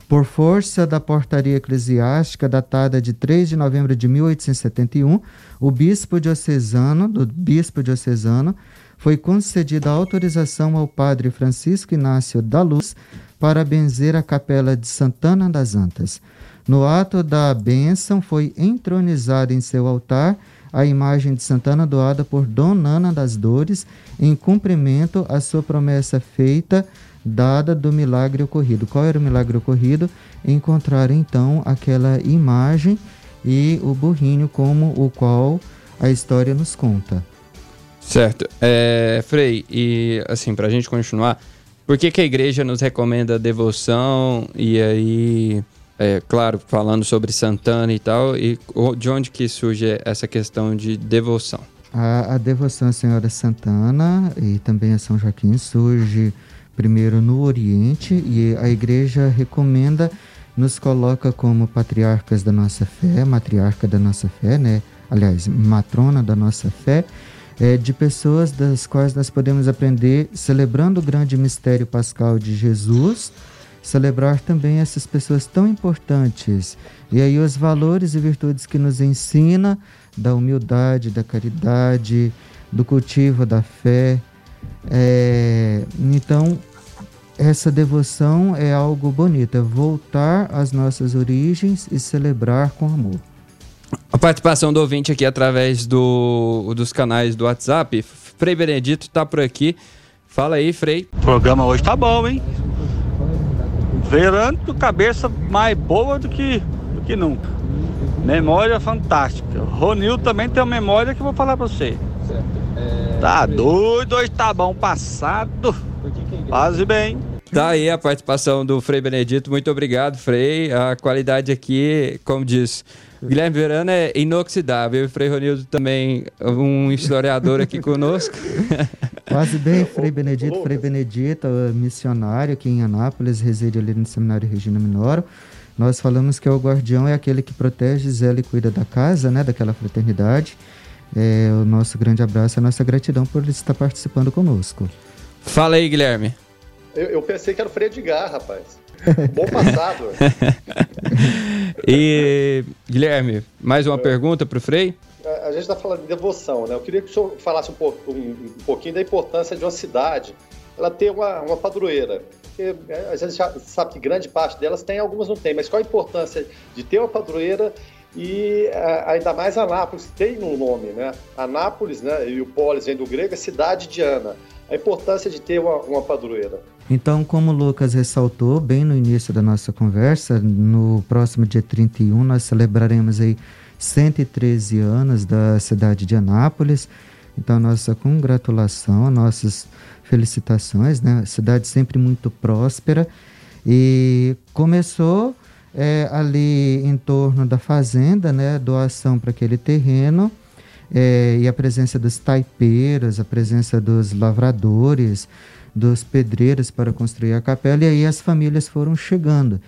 por força da portaria eclesiástica datada de 3 de novembro de 1871, o bispo diocesano, do bispo diocesano, foi concedida autorização ao padre Francisco Inácio da Luz para benzer a capela de Santana das Antas. No ato da bênção foi entronizada em seu altar a imagem de Santana doada por Dona Ana das Dores, em cumprimento à sua promessa feita, dada do milagre ocorrido. Qual era o milagre ocorrido? Encontrar então aquela imagem e o burrinho, como o qual a história nos conta. Certo. É, Frei, e assim, para a gente continuar, por que, que a igreja nos recomenda devoção e aí, é, claro, falando sobre Santana e tal, e de onde que surge essa questão de devoção? A, a devoção à Senhora Santana e também a São Joaquim surge primeiro no Oriente e a igreja recomenda, nos coloca como patriarcas da nossa fé, matriarca da nossa fé, né? Aliás, matrona da nossa fé é, de pessoas das quais nós podemos aprender, celebrando o grande mistério pascal de Jesus, celebrar também essas pessoas tão importantes. E aí os valores e virtudes que nos ensina da humildade, da caridade, do cultivo da fé. É, então, essa devoção é algo bonito, é voltar às nossas origens e celebrar com amor. A participação do ouvinte aqui através do, dos canais do WhatsApp. Frei Benedito tá por aqui. Fala aí, Frei. O programa hoje tá bom, hein? Verando cabeça mais boa do que, do que nunca. Memória fantástica. Ronil também tem uma memória que eu vou falar pra você. Certo. É... Tá doido, hoje tá bom passado. Quase bem. Tá aí a participação do Frei Benedito. Muito obrigado, Frei. A qualidade aqui, como diz Guilherme Verano é inoxidável. E o Frei Ronildo também, um historiador aqui conosco. (laughs) Quase bem, Frei Benedito. Frei Benedito, missionário aqui em Anápolis, reside ali no Seminário Regina Minoro. Nós falamos que o guardião é aquele que protege, zela e cuida da casa, né, daquela fraternidade. É, o nosso grande abraço, a nossa gratidão por estar participando conosco. Fala aí, Guilherme. Eu, eu pensei que era o Frei Edgar, rapaz. Bom passado. (laughs) e, Guilherme, mais uma é. pergunta para o Frei? A gente está falando de devoção, né? Eu queria que o senhor falasse um, pouco, um, um pouquinho da importância de uma cidade ela ter uma, uma padroeira. Porque é, a gente já sabe que grande parte delas tem, algumas não tem, mas qual a importância de ter uma padroeira e ainda mais Anápolis, tem um nome, né? Anápolis, né? E o polis vem do grego, é cidade de Ana. A importância de ter uma, uma padroeira. Então, como o Lucas ressaltou bem no início da nossa conversa, no próximo dia 31 nós celebraremos aí 113 anos da cidade de Anápolis. Então, nossa congratulação, nossas felicitações, né? Cidade sempre muito próspera e começou é, ali em torno da fazenda, né? Doação para aquele terreno é, e a presença dos taipeiros, a presença dos lavradores, dos pedreiros para construir a capela, e aí as famílias foram chegando.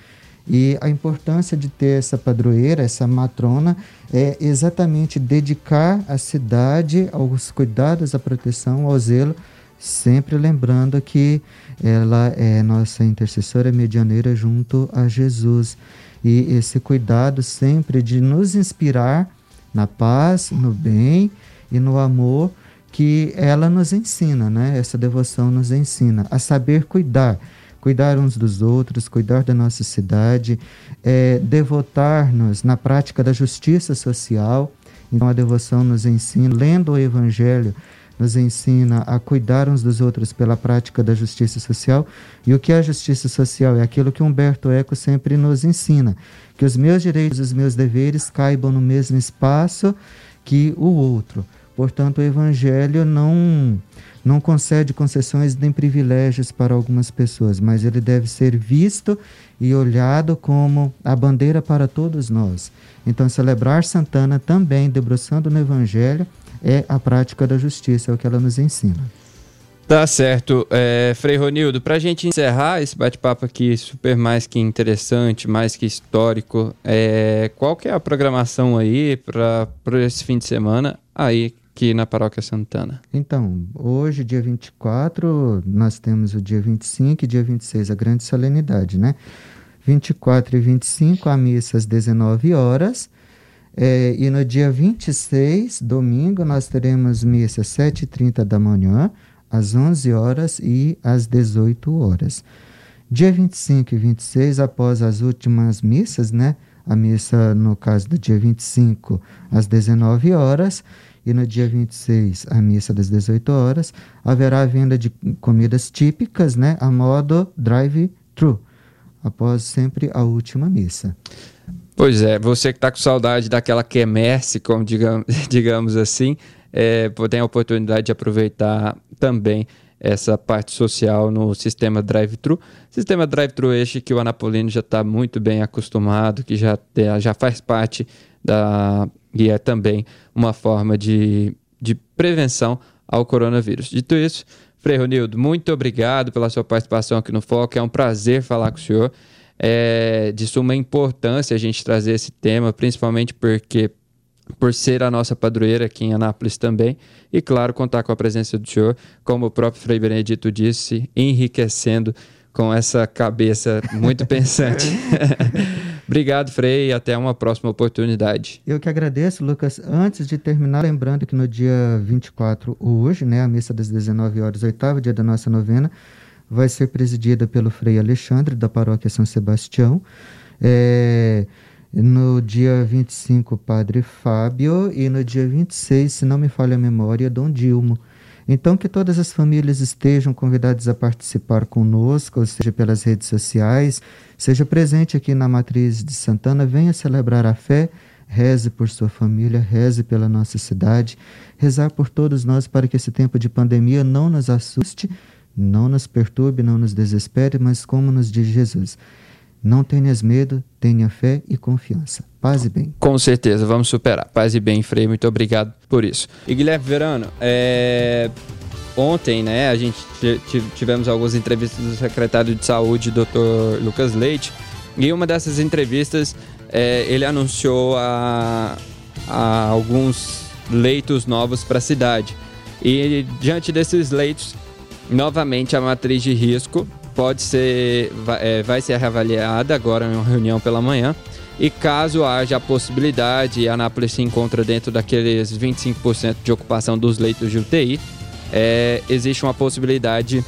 E a importância de ter essa padroeira, essa matrona, é exatamente dedicar a cidade aos cuidados, à proteção, ao zelo, sempre lembrando que ela é nossa intercessora medianeira junto a Jesus. E esse cuidado sempre de nos inspirar na paz, no bem e no amor que ela nos ensina, né? Essa devoção nos ensina a saber cuidar, cuidar uns dos outros, cuidar da nossa cidade, é, devotar-nos na prática da justiça social. Então a devoção nos ensina, lendo o Evangelho, nos ensina a cuidar uns dos outros pela prática da justiça social. E o que é a justiça social? É aquilo que Humberto Eco sempre nos ensina: que os meus direitos e os meus deveres caibam no mesmo espaço que o outro. Portanto, o Evangelho não, não concede concessões nem privilégios para algumas pessoas, mas ele deve ser visto e olhado como a bandeira para todos nós. Então, celebrar Santana também, debruçando no Evangelho, é a prática da justiça, é o que ela nos ensina. Tá certo. É, Frei Ronildo, para a gente encerrar esse bate-papo aqui super mais que interessante, mais que histórico, é, qual que é a programação aí para esse fim de semana aí aqui na Paróquia Santana? Então, hoje, dia 24, nós temos o dia 25 e dia 26, a grande solenidade, né? 24 e 25, a missa às 19 horas. É, e no dia 26, domingo, nós teremos missa às 7h30 da manhã, às 11 horas e às 18 horas. Dia 25 e 26, após as últimas missas, né? A missa, no caso do dia 25, às 19 horas, e no dia 26, a missa das 18 horas, haverá a venda de comidas típicas, né, a modo drive-thru, após sempre a última missa. Pois é, você que está com saudade daquela quermesse, como digamos, (laughs) digamos assim, é, tem a oportunidade de aproveitar também essa parte social no sistema drive-thru. Sistema drive-thru este que o Anapolino já está muito bem acostumado, que já, já faz parte da, e é também uma forma de, de prevenção ao coronavírus. Dito isso, Frei Ronildo, muito obrigado pela sua participação aqui no Foco. É um prazer falar com o senhor. É de suma importância a gente trazer esse tema, principalmente porque por ser a nossa padroeira aqui em Anápolis também, e claro, contar com a presença do senhor, como o próprio Frei Benedito disse, enriquecendo com essa cabeça muito (laughs) pensante. (laughs) Obrigado, Frei, e até uma próxima oportunidade. Eu que agradeço, Lucas. Antes de terminar, lembrando que no dia 24, hoje, né, a missa das 19 horas, oitavo dia da nossa novena, vai ser presidida pelo Frei Alexandre, da paróquia São Sebastião. É, no dia 25, Padre Fábio, e no dia 26, se não me falha a memória, Dom Dilmo. Então, que todas as famílias estejam convidadas a participar conosco, seja, pelas redes sociais, seja presente aqui na Matriz de Santana, venha celebrar a fé, reze por sua família, reze pela nossa cidade, rezar por todos nós para que esse tempo de pandemia não nos assuste, não nos perturbe, não nos desespere, mas como nos diz Jesus. Não tenhas medo, tenha fé e confiança. Paz e bem. Com certeza, vamos superar. Paz e bem, Frei, muito obrigado por isso. E Guilherme Verano, é... ontem, né, a gente tivemos algumas entrevistas do secretário de saúde, Dr. Lucas Leite, e uma dessas entrevistas é, ele anunciou a, a alguns leitos novos para a cidade. E diante desses leitos, novamente a matriz de risco pode ser, vai, é, vai ser reavaliada agora em uma reunião pela manhã. E caso haja a possibilidade, e a Anápolis se encontra dentro daqueles 25% de ocupação dos leitos de UTI, é, existe uma possibilidade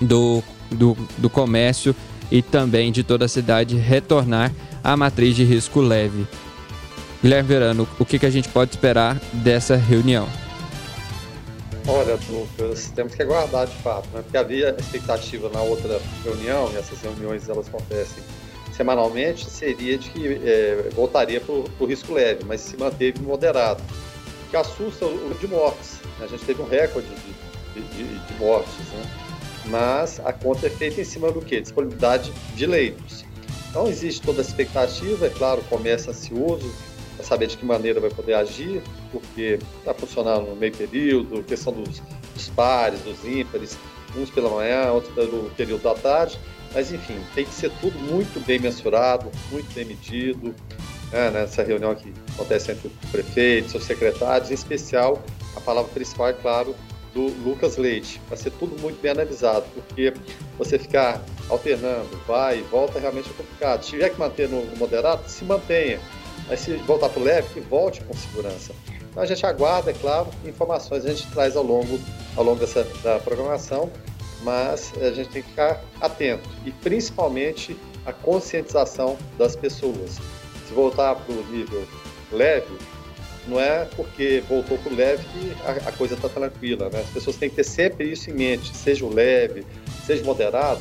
do, do, do comércio e também de toda a cidade retornar à matriz de risco leve. Guilherme Verano, o que, que a gente pode esperar dessa reunião? Olha, Lucas, temos que aguardar de fato, né? porque havia expectativa na outra reunião, e essas reuniões elas acontecem semanalmente, seria de que é, voltaria para o risco leve, mas se manteve moderado, que assusta o de mortes. Né? A gente teve um recorde de, de, de mortes, né? mas a conta é feita em cima do quê? Disponibilidade de leitos. Então existe toda a expectativa, é claro, começa ansioso, para saber de que maneira vai poder agir, porque está funcionando no meio período, questão dos, dos pares, dos ímpares, uns pela manhã, outros pelo período da tarde, mas enfim, tem que ser tudo muito bem mensurado, muito bem medido, né, nessa reunião que acontece entre prefeitos, os secretários, em especial a palavra principal, é claro, do Lucas Leite, para ser tudo muito bem analisado, porque você ficar alternando, vai e volta, realmente é complicado. Se tiver que manter no moderado, se mantenha mas se voltar para o leve, que volte com segurança. Então a gente aguarda, é claro, informações a gente traz ao longo, ao longo dessa, da programação, mas a gente tem que ficar atento e principalmente a conscientização das pessoas. Se voltar para o nível leve, não é porque voltou para o leve que a, a coisa está tranquila. Né? As pessoas têm que ter sempre isso em mente, seja o leve, seja moderado.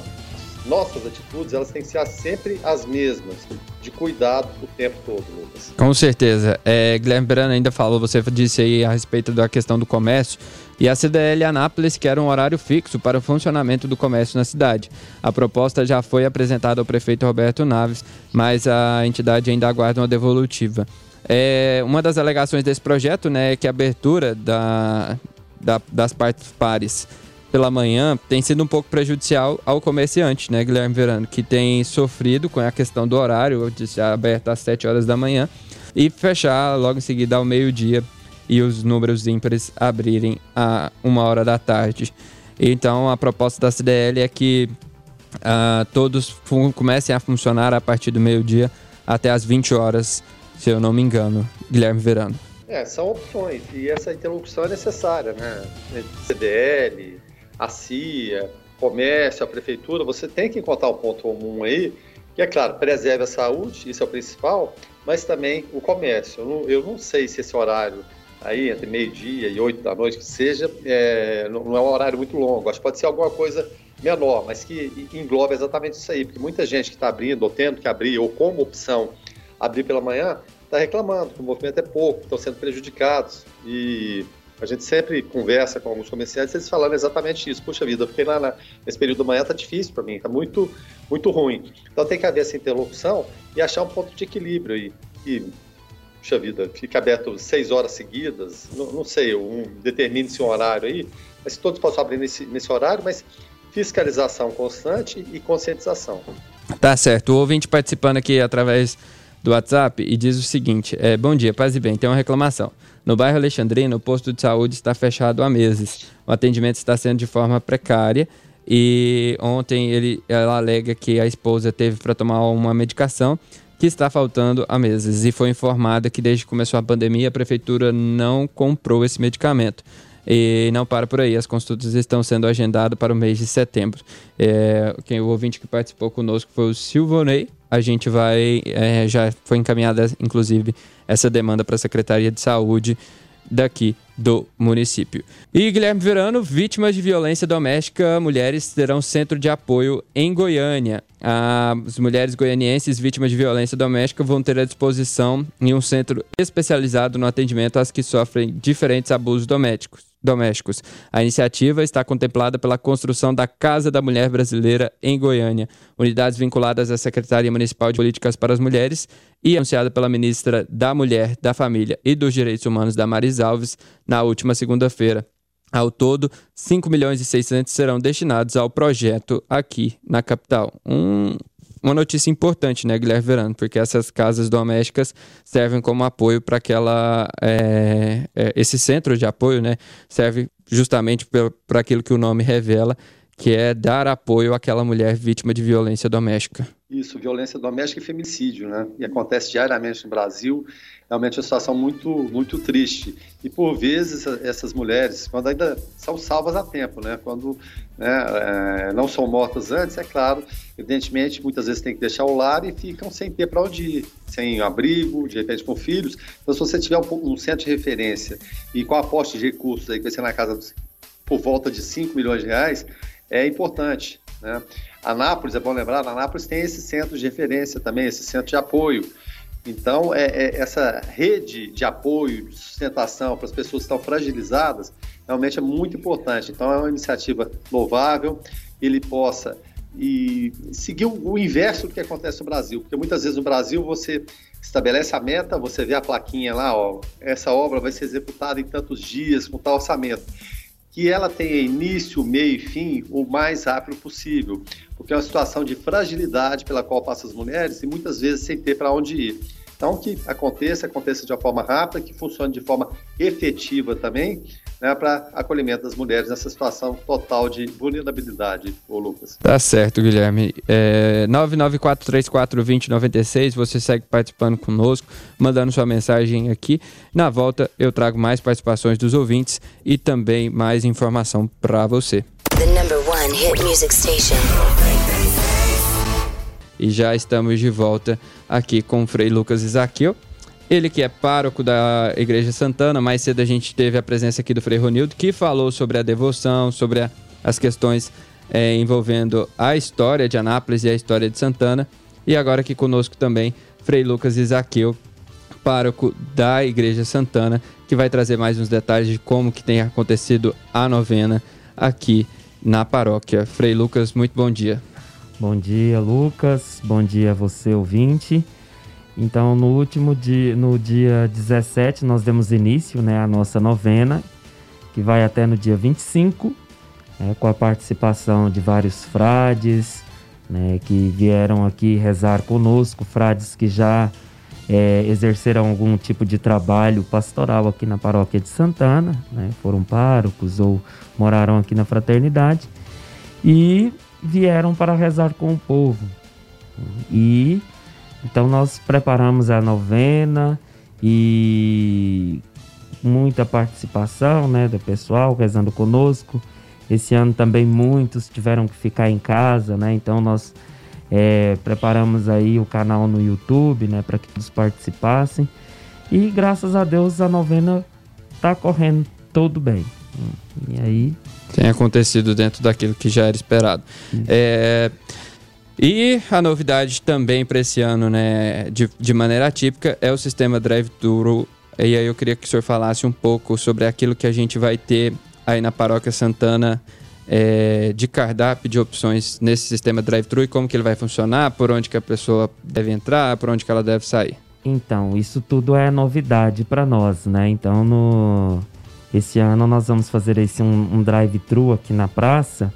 Nossas atitudes elas têm que ser sempre as mesmas, de cuidado o tempo todo, Lucas. Com certeza. É, Guilherme Brana ainda falou, você disse aí a respeito da questão do comércio, e a CDL Anápolis quer um horário fixo para o funcionamento do comércio na cidade. A proposta já foi apresentada ao prefeito Roberto Naves, mas a entidade ainda aguarda uma devolutiva. É, uma das alegações desse projeto né, é que a abertura da, da, das partes pares pela manhã tem sido um pouco prejudicial ao comerciante, né, Guilherme Verano, que tem sofrido com a questão do horário, de aberto às 7 horas da manhã, e fechar logo em seguida ao meio-dia e os números ímpares abrirem a uma hora da tarde. Então a proposta da CDL é que uh, todos comecem a funcionar a partir do meio-dia até as 20 horas se eu não me engano, Guilherme Verano. É, são opções e essa interlocução é necessária, né? CDL, a CIA, comércio, a prefeitura, você tem que encontrar um ponto comum aí, que é claro, preserve a saúde, isso é o principal, mas também o comércio. Eu não, eu não sei se esse horário aí, entre meio-dia e oito da noite, que seja, é, não é um horário muito longo, acho que pode ser alguma coisa menor, mas que engloba exatamente isso aí, porque muita gente que está abrindo, ou tendo que abrir, ou como opção abrir pela manhã, está reclamando que o movimento é pouco, estão sendo prejudicados. E a gente sempre conversa com alguns comerciantes, eles falando exatamente isso. Puxa vida, eu fiquei lá na, nesse período da manhã, está difícil para mim, está muito, muito ruim. Então tem que haver essa interlocução e achar um ponto de equilíbrio aí. E, puxa vida, fica aberto seis horas seguidas, não, não sei, um, determine-se um horário aí, mas todos possam abrir nesse, nesse horário, mas fiscalização constante e conscientização. Tá certo. O ouvinte participando aqui através do WhatsApp e diz o seguinte: é, Bom dia, paz e bem, tem uma reclamação. No bairro Alexandrino, o posto de saúde está fechado há meses. O atendimento está sendo de forma precária e ontem ele, ela alega que a esposa teve para tomar uma medicação que está faltando há meses e foi informada que desde que começou a pandemia a prefeitura não comprou esse medicamento. E não para por aí, as consultas estão sendo agendadas para o mês de setembro. É, quem o ouvinte que participou conosco foi o Silvonei, a gente vai, é, já foi encaminhada, inclusive, essa demanda para a Secretaria de Saúde daqui do município. E Guilherme Verano, vítimas de violência doméstica, mulheres terão centro de apoio em Goiânia. As mulheres goianienses vítimas de violência doméstica vão ter à disposição em um centro especializado no atendimento às que sofrem diferentes abusos domésticos domésticos. A iniciativa está contemplada pela construção da Casa da Mulher Brasileira em Goiânia, unidades vinculadas à Secretaria Municipal de Políticas para as Mulheres e anunciada pela ministra da Mulher, da Família e dos Direitos Humanos, Damaris Alves, na última segunda-feira. Ao todo, 5 milhões e 600 serão destinados ao projeto aqui na capital. Um, uma notícia importante, né, Guilherme Verano? Porque essas casas domésticas servem como apoio para aquela. É, é, esse centro de apoio, né? Serve justamente para aquilo que o nome revela, que é dar apoio àquela mulher vítima de violência doméstica. Isso, violência doméstica e feminicídio, né? E acontece diariamente no Brasil realmente é uma situação muito, muito triste. E por vezes essas mulheres, quando ainda são salvas a tempo, né? quando né, é, não são mortas antes, é claro, evidentemente, muitas vezes tem que deixar o lar e ficam sem ter para onde ir, sem abrigo, de repente com filhos. Então, se você tiver um, um centro de referência e com aposta de recursos aí, que vai ser na casa dos, por volta de 5 milhões de reais, é importante. Né? Anápolis, é bom lembrar, Anápolis tem esse centro de referência também, esse centro de apoio. Então, é, é, essa rede de apoio, de sustentação para as pessoas que estão fragilizadas, realmente é muito importante. Então, é uma iniciativa louvável, ele possa e seguir o, inverso do que acontece no Brasil, porque muitas vezes no Brasil você estabelece a meta, você vê a plaquinha lá, ó, essa obra vai ser executada em tantos dias, com tal orçamento que ela tenha início, meio e fim o mais rápido possível, porque é uma situação de fragilidade pela qual passam as mulheres e muitas vezes sem ter para onde ir. Então, que aconteça, aconteça de uma forma rápida, que funcione de forma efetiva também, né, para acolhimento das mulheres nessa situação total de vulnerabilidade, ô Lucas. Tá certo, Guilherme. É, 994342096, você segue participando conosco, mandando sua mensagem aqui. Na volta, eu trago mais participações dos ouvintes e também mais informação para você. The number one hit music station. E já estamos de volta aqui com o Frei Lucas Isaquil. Ele que é pároco da Igreja Santana, mais cedo a gente teve a presença aqui do Frei Ronildo, que falou sobre a devoção, sobre a, as questões é, envolvendo a história de Anápolis e a história de Santana. E agora aqui conosco também Frei Lucas Isaqueu, pároco da Igreja Santana, que vai trazer mais uns detalhes de como que tem acontecido a novena aqui na paróquia. Frei Lucas, muito bom dia. Bom dia, Lucas. Bom dia a você, ouvinte. Então, no último dia, no dia 17, nós demos início né, à nossa novena, que vai até no dia 25, né, com a participação de vários frades, né, que vieram aqui rezar conosco, frades que já é, exerceram algum tipo de trabalho pastoral aqui na paróquia de Santana, né, foram párocos ou moraram aqui na fraternidade e vieram para rezar com o povo. E então nós preparamos a novena e muita participação, né, do pessoal rezando conosco. Esse ano também muitos tiveram que ficar em casa, né? Então nós é, preparamos aí o canal no YouTube, né, para que todos participassem. E graças a Deus a novena tá correndo tudo bem. E aí. Tem acontecido dentro daquilo que já era esperado. É, e a novidade também para esse ano, né, de, de maneira atípica, é o sistema Drive-Thru. E aí eu queria que o senhor falasse um pouco sobre aquilo que a gente vai ter aí na Paróquia Santana é, de cardápio de opções nesse sistema drive-thru e como que ele vai funcionar, por onde que a pessoa deve entrar, por onde que ela deve sair. Então, isso tudo é novidade para nós, né? Então, no esse ano nós vamos fazer esse um, um drive-thru aqui na praça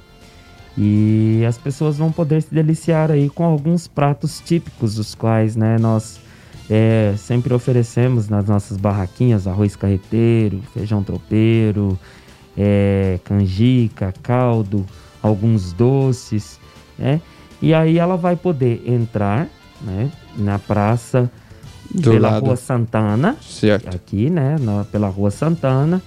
e as pessoas vão poder se deliciar aí com alguns pratos típicos, os quais, né, nós é, sempre oferecemos nas nossas barraquinhas, arroz carreteiro, feijão tropeiro, é, canjica, caldo, alguns doces, né? E aí ela vai poder entrar, né, na praça Do pela lado. Rua Santana, certo. aqui, né, na, pela Rua Santana.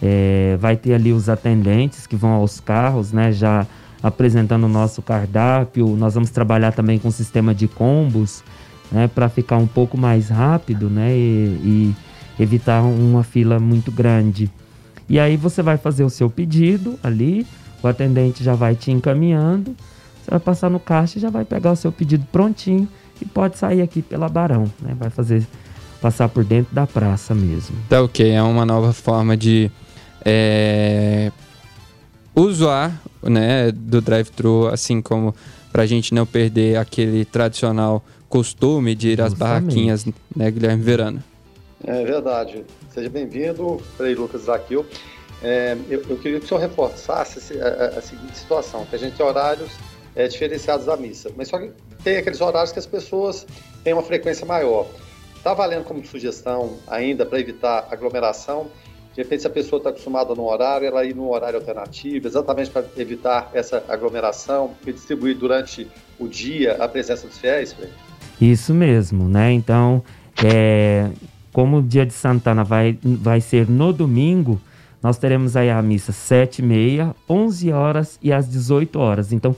É, vai ter ali os atendentes que vão aos carros, né, já apresentando o nosso cardápio. Nós vamos trabalhar também com o sistema de combos, né, para ficar um pouco mais rápido, né, e, e evitar uma fila muito grande. E aí você vai fazer o seu pedido ali, o atendente já vai te encaminhando, você vai passar no caixa e já vai pegar o seu pedido prontinho e pode sair aqui pela Barão, né? Vai fazer passar por dentro da praça mesmo. Tá ok, é uma nova forma de é, usar né, do drive-thru, assim como para a gente não perder aquele tradicional costume de ir às barraquinhas, né, Guilherme Verano? É verdade. Seja bem-vindo, Frei Lucas Zaquil. É, eu, eu, queria que o senhor reforçasse a, a, a seguinte situação, que a gente tem horários é, diferenciados da missa, mas só que tem aqueles horários que as pessoas têm uma frequência maior. Está valendo como sugestão ainda para evitar aglomeração? De repente, se a pessoa está acostumada no horário, ela ir num horário alternativo, exatamente para evitar essa aglomeração e distribuir durante o dia a presença dos fiéis? Frei? Isso mesmo, né? Então, é, como o dia de Santana vai, vai ser no domingo, nós teremos aí a missa 7 e meia, 11 horas e às 18 horas. Então,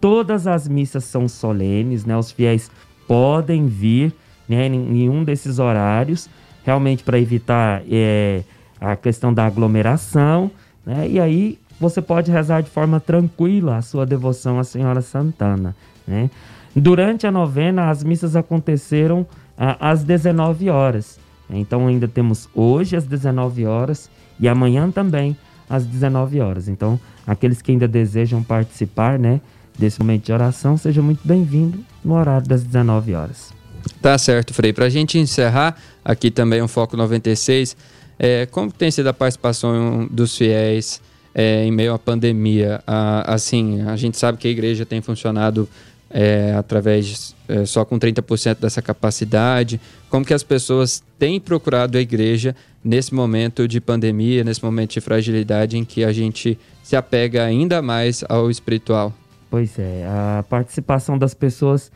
todas as missas são solenes, né? Os fiéis podem vir né, em um desses horários, realmente para evitar é, a questão da aglomeração, né? E aí você pode rezar de forma tranquila a sua devoção à Senhora Santana, né? Durante a novena, as missas aconteceram ah, às 19 horas. Então ainda temos hoje às 19 horas e amanhã também às 19 horas. Então, aqueles que ainda desejam participar, né, desse momento de oração, seja muito bem-vindo no horário das 19 horas. Tá certo, Frei. Para a gente encerrar, aqui também um Foco 96, é, como tem sido a participação dos fiéis é, em meio à pandemia? Ah, assim, a gente sabe que a igreja tem funcionado é, através é, só com 30% dessa capacidade? Como que as pessoas têm procurado a igreja nesse momento de pandemia, nesse momento de fragilidade em que a gente se apega ainda mais ao espiritual? Pois é, a participação das pessoas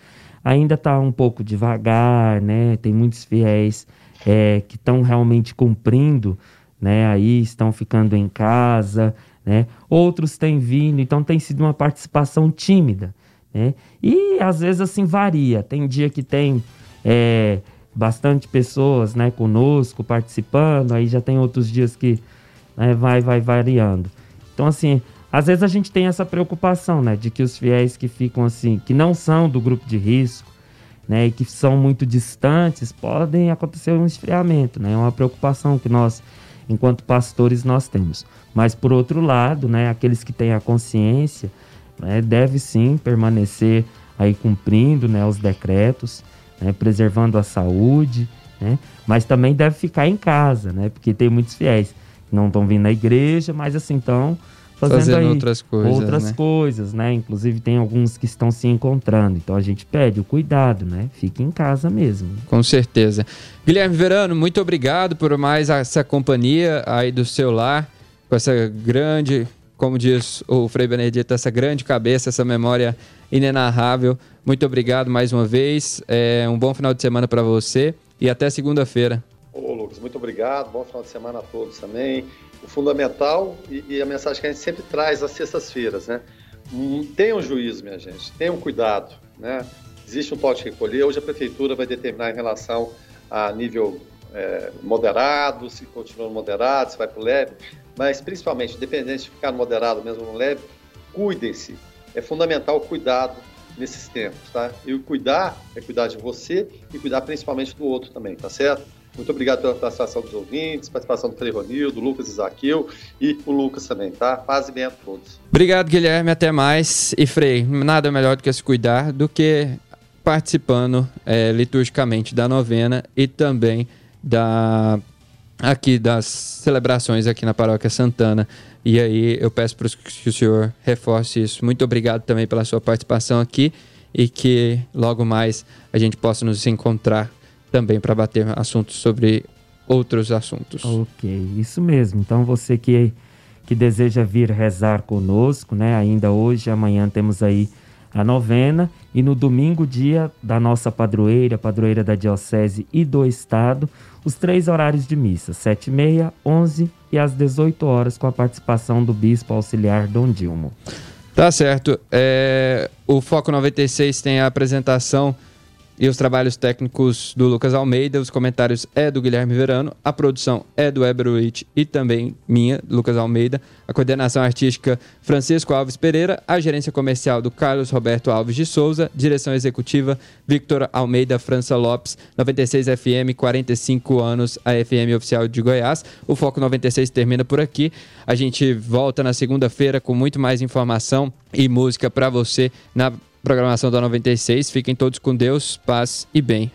ainda está um pouco devagar, né? Tem muitos fiéis é, que estão realmente cumprindo, né? Aí estão ficando em casa, né? Outros têm vindo, então tem sido uma participação tímida. Né? E às vezes assim varia. Tem dia que tem é, bastante pessoas, né, conosco, participando, aí já tem outros dias que né, vai, vai variando. Então, assim, às vezes a gente tem essa preocupação, né, de que os fiéis que ficam assim, que não são do grupo de risco, né, e que são muito distantes, podem acontecer um esfriamento, né, é uma preocupação que nós, enquanto pastores, nós temos. Mas, por outro lado, né, aqueles que têm a consciência, né, deve sim permanecer aí cumprindo, né, os decretos, né, preservando a saúde, né, mas também deve ficar em casa, né, porque tem muitos fiéis que não estão vindo na igreja, mas assim estão fazendo, fazendo aí outras coisas, outras né? coisas, né? Inclusive tem alguns que estão se encontrando. Então a gente pede o cuidado, né? Fique em casa mesmo. Com certeza. Guilherme Verano, muito obrigado por mais essa companhia aí do seu lar, com essa grande, como diz o Frei Benedito, essa grande cabeça, essa memória inenarrável. Muito obrigado mais uma vez. É um bom final de semana para você e até segunda-feira. Ô, Lucas, muito obrigado. Bom final de semana a todos também fundamental e, e, a mensagem que a gente sempre traz às sextas-feiras, né? Hum, tenham juízo, minha gente, tenham cuidado, né? Existe um de recolher, hoje a prefeitura vai determinar em relação a nível é, moderado, se continua moderado, se vai para o leve, mas principalmente, independente de ficar moderado mesmo no leve, cuidem-se. É fundamental o cuidado nesses tempos, tá? E o cuidar é cuidar de você e cuidar principalmente do outro também, tá certo? Muito obrigado pela participação dos ouvintes, participação do Frei Ronildo, Lucas Isaquil e o Lucas também, tá? Paz e bem a todos. Obrigado, Guilherme. Até mais. E Frei, nada melhor do que se cuidar do que participando é, liturgicamente da novena e também da aqui das celebrações aqui na Paróquia Santana. E aí eu peço para que o senhor reforce isso. Muito obrigado também pela sua participação aqui e que logo mais a gente possa nos encontrar também para bater assuntos sobre outros assuntos. Ok, isso mesmo. Então você que, que deseja vir rezar conosco, né? Ainda hoje, amanhã temos aí a novena e no domingo, dia da nossa padroeira, padroeira da Diocese e do Estado, os três horários de missa, 7 e meia, 11 e às 18 horas, com a participação do Bispo Auxiliar Dom Dilmo. Tá certo. É, o Foco 96 tem a apresentação e os trabalhos técnicos do Lucas Almeida, os comentários é do Guilherme Verano, a produção é do Eber Witt e também minha, Lucas Almeida, a coordenação artística Francisco Alves Pereira, a gerência comercial do Carlos Roberto Alves de Souza, direção executiva Victor Almeida França Lopes, 96 FM, 45 anos, a FM oficial de Goiás. O Foco 96 termina por aqui. A gente volta na segunda-feira com muito mais informação e música para você na programação da 96. Fiquem todos com Deus, paz e bem.